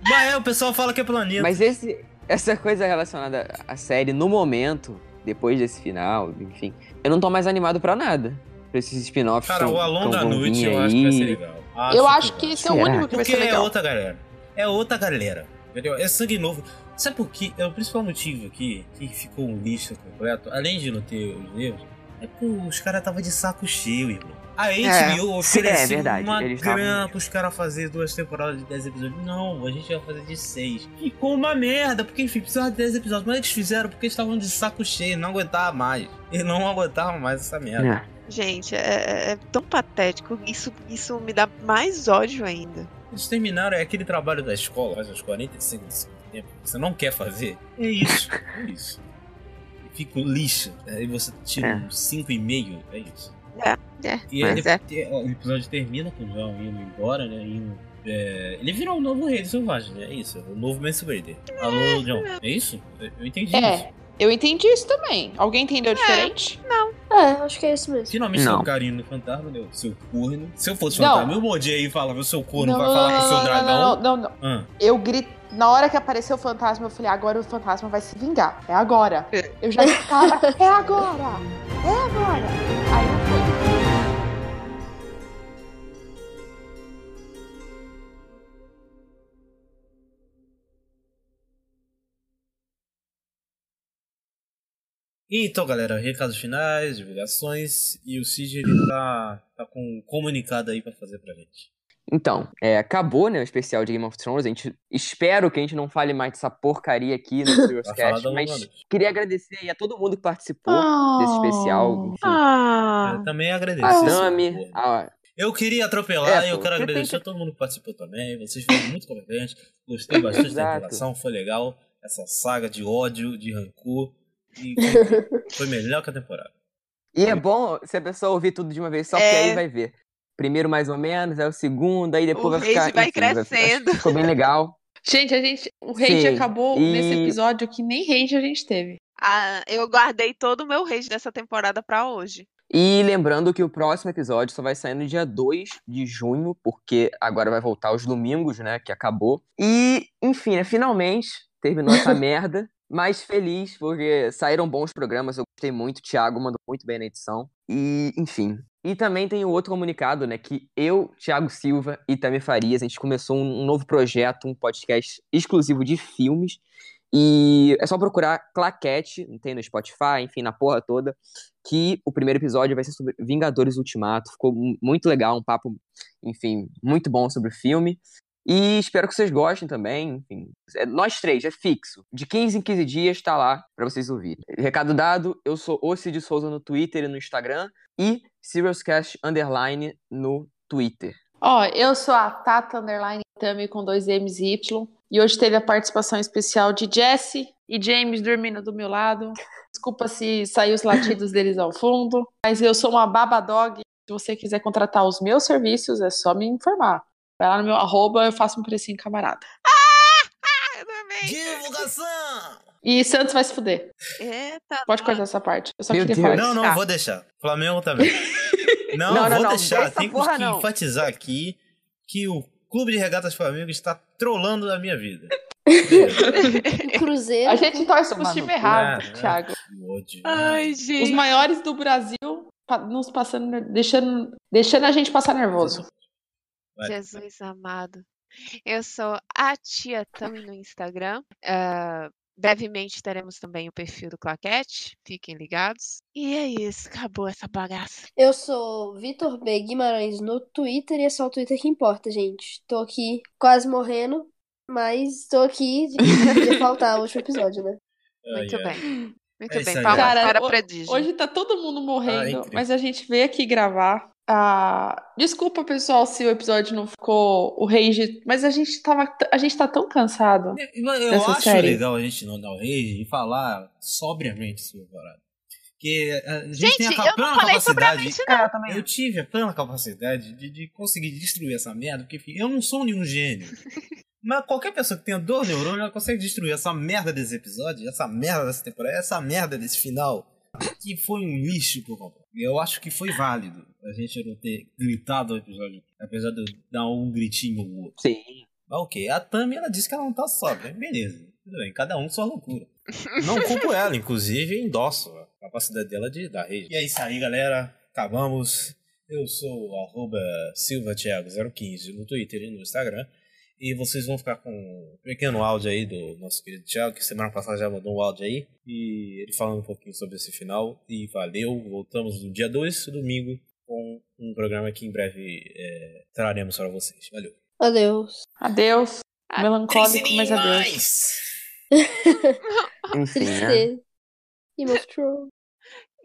Mas é, o pessoal fala que é planeta. Mas esse, essa coisa relacionada à série, no momento, depois desse final, enfim, eu não tô mais animado pra nada. Pra esses spin-offs Cara, tão- o A Longa tão vão Noite eu acho que vai ser legal. Eu acho que esse é o único que vai Porque ser é legal. outra galera. É outra galera. Entendeu? É sangue novo. Sabe por quê? É o principal motivo aqui que ficou um lixo completo, além de não ter os livros, é porque os caras estavam de saco cheio, irmão. A HBO sim, é ofereceu verdade, uma eles grana pros caras fazer duas temporadas de 10 episódios. Não, a gente vai fazer de 6. Ficou uma merda, porque enfim, precisava de 10 episódios. Mas eles fizeram porque eles estavam de saco cheio, não aguentavam mais. Eles não aguentavam mais essa merda. É. Gente, é, é- é tão patético. Isso, isso me dá mais ódio ainda. Eles terminaram é aquele trabalho da escola, faz uns 45 do segundo tempo, que você não quer fazer. É isso, é isso. Fica o lixo, aí você tira É. um 5,5, é isso. É, E mas ele, é. o episódio termina com o João indo embora, né? indo, é, ele virou o novo rei do selvagem, né? É isso, o novo Mance Raider. Alô, John, é isso? Eu- Eu entendi isso. É, eu entendi isso também. Alguém entendeu diferente? É, acho que é isso mesmo. Finalmente Não. tem um carinho no fantasma, né? Seu corno. Se eu fosse Não. fantasma, eu mordia aí e falava, o seu corno vai falar com o seu não, dragão. não, não, não. Ah. Eu grito. Na hora que apareceu o fantasma, eu falei, agora o fantasma vai se vingar. É agora. Eu já ficava, é agora! É agora! Aí não foi. Então, galera, recados finais, divulgações. E o Cid, ele tá, tá com um comunicado aí pra fazer pra gente. Então, é, acabou, né, o especial de Game of Thrones. A gente espero que a gente não fale mais dessa porcaria aqui no Serious Vai falar Cast, da mas queria agradecer aí a todo mundo que participou Ah. desse especial. Enfim, Ah, Eu também agradeço. a corno. a, Eu queria atropelar É, e eu quero tem agradecer a todo mundo que participou também. Vocês foram muito competentes. Gostei bastante da interação, foi legal. Essa saga de ódio, de rancor. E foi, melhor que a temporada. E é bom se a pessoa ouvir tudo de uma vez só, porque É. aí vai ver. Primeiro mais ou menos, aí o segundo, aí depois O vai rage ficar. vai enfim, crescendo. Ficou bem legal. Gente, a gente. O rage Sim, acabou e- nesse episódio que nem rage a gente teve. ah, eu guardei todo o meu rage dessa temporada pra hoje. E lembrando que o próximo episódio só vai sair no dia 2 de junho, porque agora vai voltar aos domingos, né? Que acabou. E, enfim, né, finalmente terminou essa merda. Mas feliz, porque saíram bons programas, eu gostei muito, o Thiago mandou muito bem na edição. E, enfim. E também tem o outro comunicado, né? Que eu, Thiago Silva e Tami Farias, a gente começou um, novo projeto, um podcast exclusivo de filmes. E é só procurar Claquete, tem no Spotify, enfim, na porra toda que o primeiro episódio vai ser sobre Vingadores Ultimato. Ficou mu- muito legal, um papo, enfim, muito bom sobre o filme. E espero que vocês gostem também. Enfim, é- nós três, é fixo. De 15 em 15 dias tá lá pra vocês ouvirem. Recado dado, eu sou o Cid Souza no Twitter e no Instagram. E SiriusCast Underline no Twitter. Ó, eu sou a Tata Underline Tami com dois M's e Y. E hoje teve a participação especial de Jesse e James dormindo do meu lado. Desculpa se saiu os latidos deles ao fundo. Mas eu sou uma babadog. Se você quiser contratar os meus serviços, é só me informar. Vai lá no meu arroba, eu faço um precinho camarada. Ah, eu também. Divulgação! E Santos vai se fuder. Eita. Pode cortar essa parte. Eu só Meu queria Deus. falar Não, isso. não, Tá. vou deixar. Flamengo também. Não, Não, não, vou não, deixar. Tem que não. enfatizar aqui que o Clube de Regatas Flamengo está trollando a minha vida. Cruzeiro. A gente torce pro time errado, Ah, Thiago. que ódio. Ai, Os gente. maiores do Brasil nos passando, deixando, deixando a gente passar nervoso. Vai. Jesus amado. Eu sou a Tia Tami no Instagram. Ah, brevemente teremos também o perfil do Claquete. Fiquem ligados. E é isso. Acabou essa bagaça. Eu sou Vitor B. Guimarães no Twitter e é só o Twitter que importa, gente. Tô aqui quase morrendo, mas tô aqui de faltar o último episódio, né? Muito Ai, ai. bem. Muito É bem. aí, Palmas Cara, para o-. Hoje tá todo mundo Ah, morrendo, incrível. mas a gente veio aqui gravar. Ah, desculpa, pessoal, se o episódio não ficou o rage, mas a gente tava, a gente tá tão cansado. Eu, eu Dessa acho série. legal a gente não dar o rage e falar sobriamente sobre a parada. Porque a gente, Gente, tem a eu plena não falei capacidade. não. É. Eu tive a plena capacidade de, de conseguir destruir essa merda, porque enfim, eu não sou nenhum gênio. Mas qualquer pessoa que tenha dois neurônios, ela consegue destruir essa merda desse episódio, essa merda dessa temporada, essa merda desse final, que foi um lixo por completo. Eu acho que foi válido a gente não ter gritado o episódio, apesar de eu dar um gritinho ou outro. Sim. Mas ok, a Tami ela disse que ela não tá sóbria. Beleza, tudo bem, cada um sua loucura. Não culpo ela, inclusive endosso a capacidade dela de dar rede. E é isso aí, galera. Acabamos. Eu sou o arroba silvatiago015 no Twitter e no Instagram. E vocês vão ficar com um pequeno áudio aí do nosso querido Thiago, que semana passada já mandou um áudio aí. E ele falando um pouquinho sobre esse final. E valeu, voltamos no dia 2, domingo, com um programa que em breve é, traremos para vocês. Valeu. Adeus. Adeus. Melancólico, mas adeus. Enfim, né? Tristeza. Game of Thrones.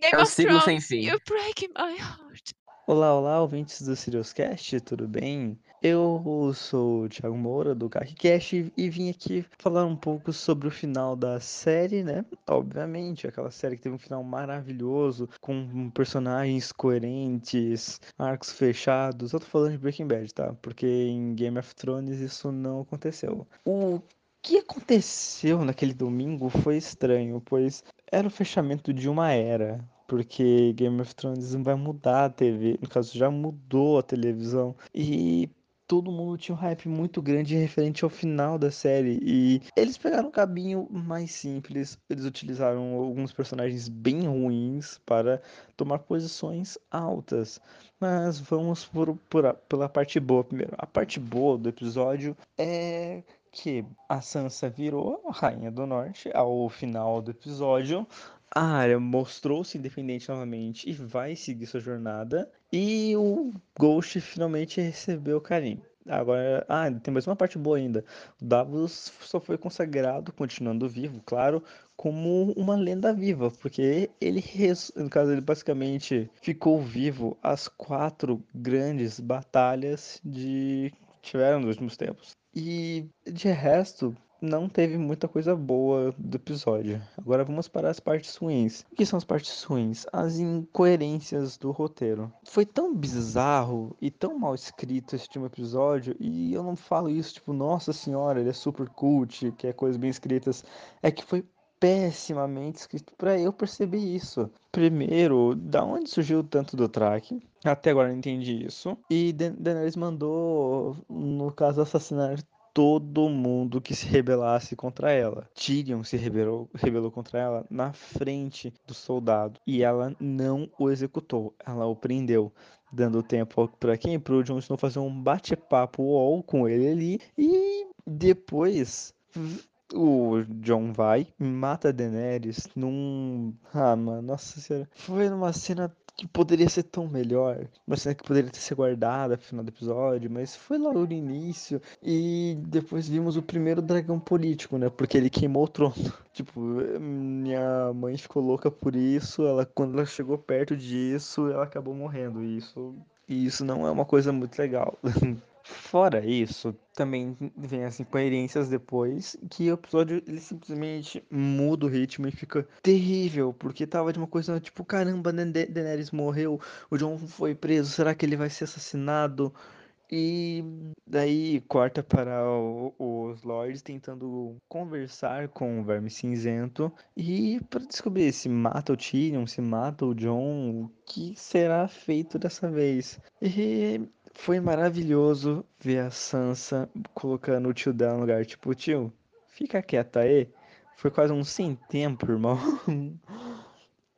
Game É o of ciclo Thrones, sem fim. You break my heart. Olá, olá, ouvintes do Siriuscast, tudo bem? Eu sou o Thiago Moura, do CaquiCast, e vim aqui falar um pouco sobre o final da série, né? Obviamente, aquela série que teve um final maravilhoso, com personagens coerentes, arcos fechados. Eu tô falando de Breaking Bad, tá? Porque em Game of Thrones isso não aconteceu. O que aconteceu naquele domingo foi estranho, pois era o fechamento de uma era porque Game of Thrones vai mudar a TV, no caso já mudou a televisão e todo mundo tinha um hype muito grande referente ao final da série e eles pegaram um caminho mais simples, eles utilizaram alguns personagens bem ruins para tomar posições altas. Mas vamos por, por pela parte boa primeiro. A parte boa do episódio é que a Sansa virou a Rainha do Norte ao final do episódio. A área mostrou-se independente novamente e vai seguir sua jornada. E o Ghost finalmente recebeu carinho. Agora, ah, tem mais uma parte boa ainda. O Davos só foi consagrado, continuando vivo, claro, como uma lenda viva, porque ele, no caso, ele basicamente ficou vivo as quatro grandes batalhas de tiveram nos últimos tempos. E de resto, não teve muita coisa boa do episódio. Agora vamos para as partes ruins. O que são as partes ruins? As incoerências do roteiro. Foi tão bizarro e tão mal escrito esse último episódio, e eu não falo isso tipo, nossa senhora, ele é super cult, que é coisas bem escritas. É que foi pessimamente escrito para eu perceber isso. Primeiro, da onde surgiu tanto do track? Até agora eu não entendi isso. E Da- Daenerys mandou, no caso, assassinar todo mundo que se rebelasse contra ela. Tyrion se rebelou, rebelou contra ela na frente do soldado e ela não o executou, ela o prendeu, dando tempo para quem? Pro Jon Snow fazer um bate-papo wall com ele ali e depois o John vai, mata Daenerys num. Ah, mano, nossa senhora. Foi numa cena que poderia ser tão melhor. Uma cena que poderia ter sido guardada pro final do episódio, mas foi logo no início. E depois vimos o primeiro dragão político, né? Porque ele queimou o trono. Tipo, minha mãe ficou louca por isso. Ela, quando ela chegou perto disso, ela acabou morrendo. E isso, e isso não é uma coisa muito legal. Fora isso, também vem as incoerências depois, que o episódio ele simplesmente muda o ritmo e fica terrível, porque tava de uma coisa tipo, caramba, Da- Da- Daenerys morreu, o Jon foi preso, será que ele vai ser assassinado? E daí corta para o- os lords tentando conversar com o Verme Cinzento e para descobrir se mata o Tyrion, se mata o Jon, o que será feito dessa vez. E foi maravilhoso ver a Sansa colocando o tio dela no lugar. Tipo, tio, fica quieta aí. Foi quase um sem tempo, irmão.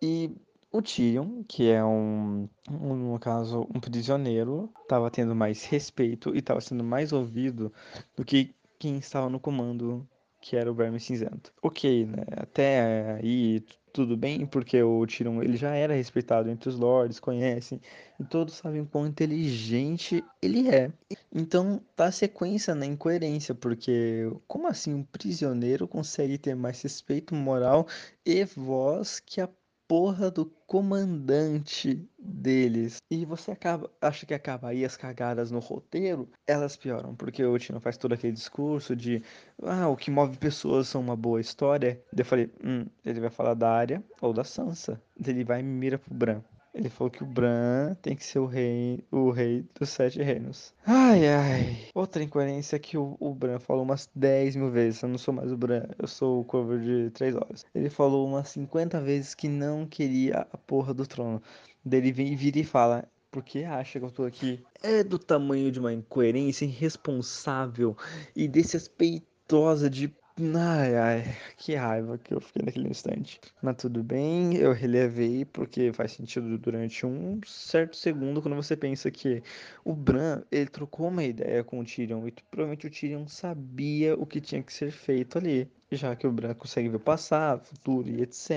E o Tyrion, que é um, um, no caso, um prisioneiro, estava tendo mais respeito e estava sendo mais ouvido do que quem estava no comando, que era o Verme Cinzento. Ok, né? Até aí tudo bem, porque o Tyrion ele já era respeitado entre os lords, conhecem, e todos sabem o quão inteligente ele é. Então tá a sequência na incoerência, porque como assim um prisioneiro consegue ter mais respeito moral e voz que a porra do comandante deles. E você acaba, acha que acaba aí as cagadas no roteiro, elas pioram, porque o Tino faz todo aquele discurso de ah, o que move pessoas são uma boa história. Daí eu falei, hum, ele vai falar da área ou da Sansa. Daí ele vai e mira pro Bran. Ele falou que o Bran tem que ser o rei, o rei dos sete reinos. Ai, ai. Outra incoerência que o, o Bran falou umas 10 mil vezes. Eu não sou mais o Bran, eu sou o cover de 3 horas. Ele falou umas 50 vezes que não queria a porra do trono. Daí ele vem, vira e fala: por que acha que eu tô aqui? É do tamanho de uma incoerência irresponsável e desrespeitosa de Ai, ai, que raiva que eu fiquei naquele instante. Mas tudo bem, eu relevei porque faz sentido durante um certo segundo quando você pensa que o Bran, ele trocou uma ideia com o Tyrion e provavelmente o Tyrion sabia o que tinha que ser feito ali. Já que o Bran consegue ver o passado, futuro e etc.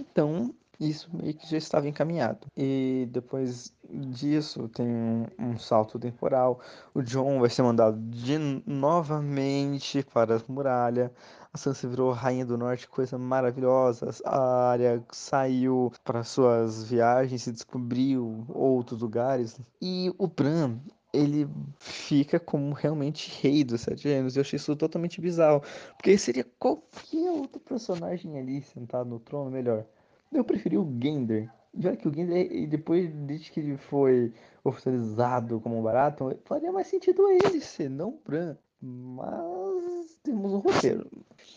Então, isso meio que já estava encaminhado. E depois disso tem um, um, salto temporal. O John vai ser mandado de novamente para a muralha. A Sansa virou rainha do norte, coisa maravilhosa. A área saiu para suas viagens e descobriu outros lugares. E o Bran ele fica como realmente rei dos sete reinos. Eu achei isso totalmente bizarro. Porque seria qualquer outro personagem ali sentado no trono melhor. Eu preferi o Gender. Já que o Gender, depois desde que ele foi oficializado como barato, faria mais sentido ele ser, não Bran. Mas temos um roteiro.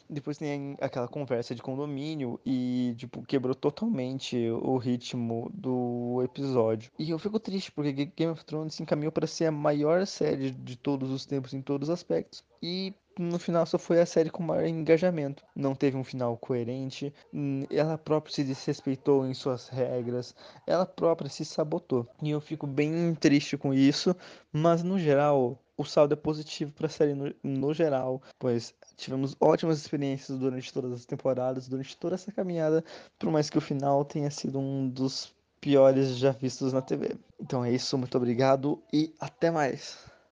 Depois tem aquela conversa de condomínio e, tipo, quebrou totalmente o ritmo do episódio. E eu fico triste porque Game of Thrones se encaminhou para ser a maior série de todos os tempos em todos os aspectos. E no final só foi a série com maior engajamento. Não teve um final coerente, hum, ela própria se desrespeitou em suas regras, ela própria se sabotou. E eu fico bem triste com isso, mas no geral o saldo é positivo para a série no, no, geral, pois tivemos ótimas experiências durante todas as temporadas, durante toda essa caminhada, por mais que o final tenha sido um dos piores já vistos na TV. Então é isso, muito obrigado e até mais.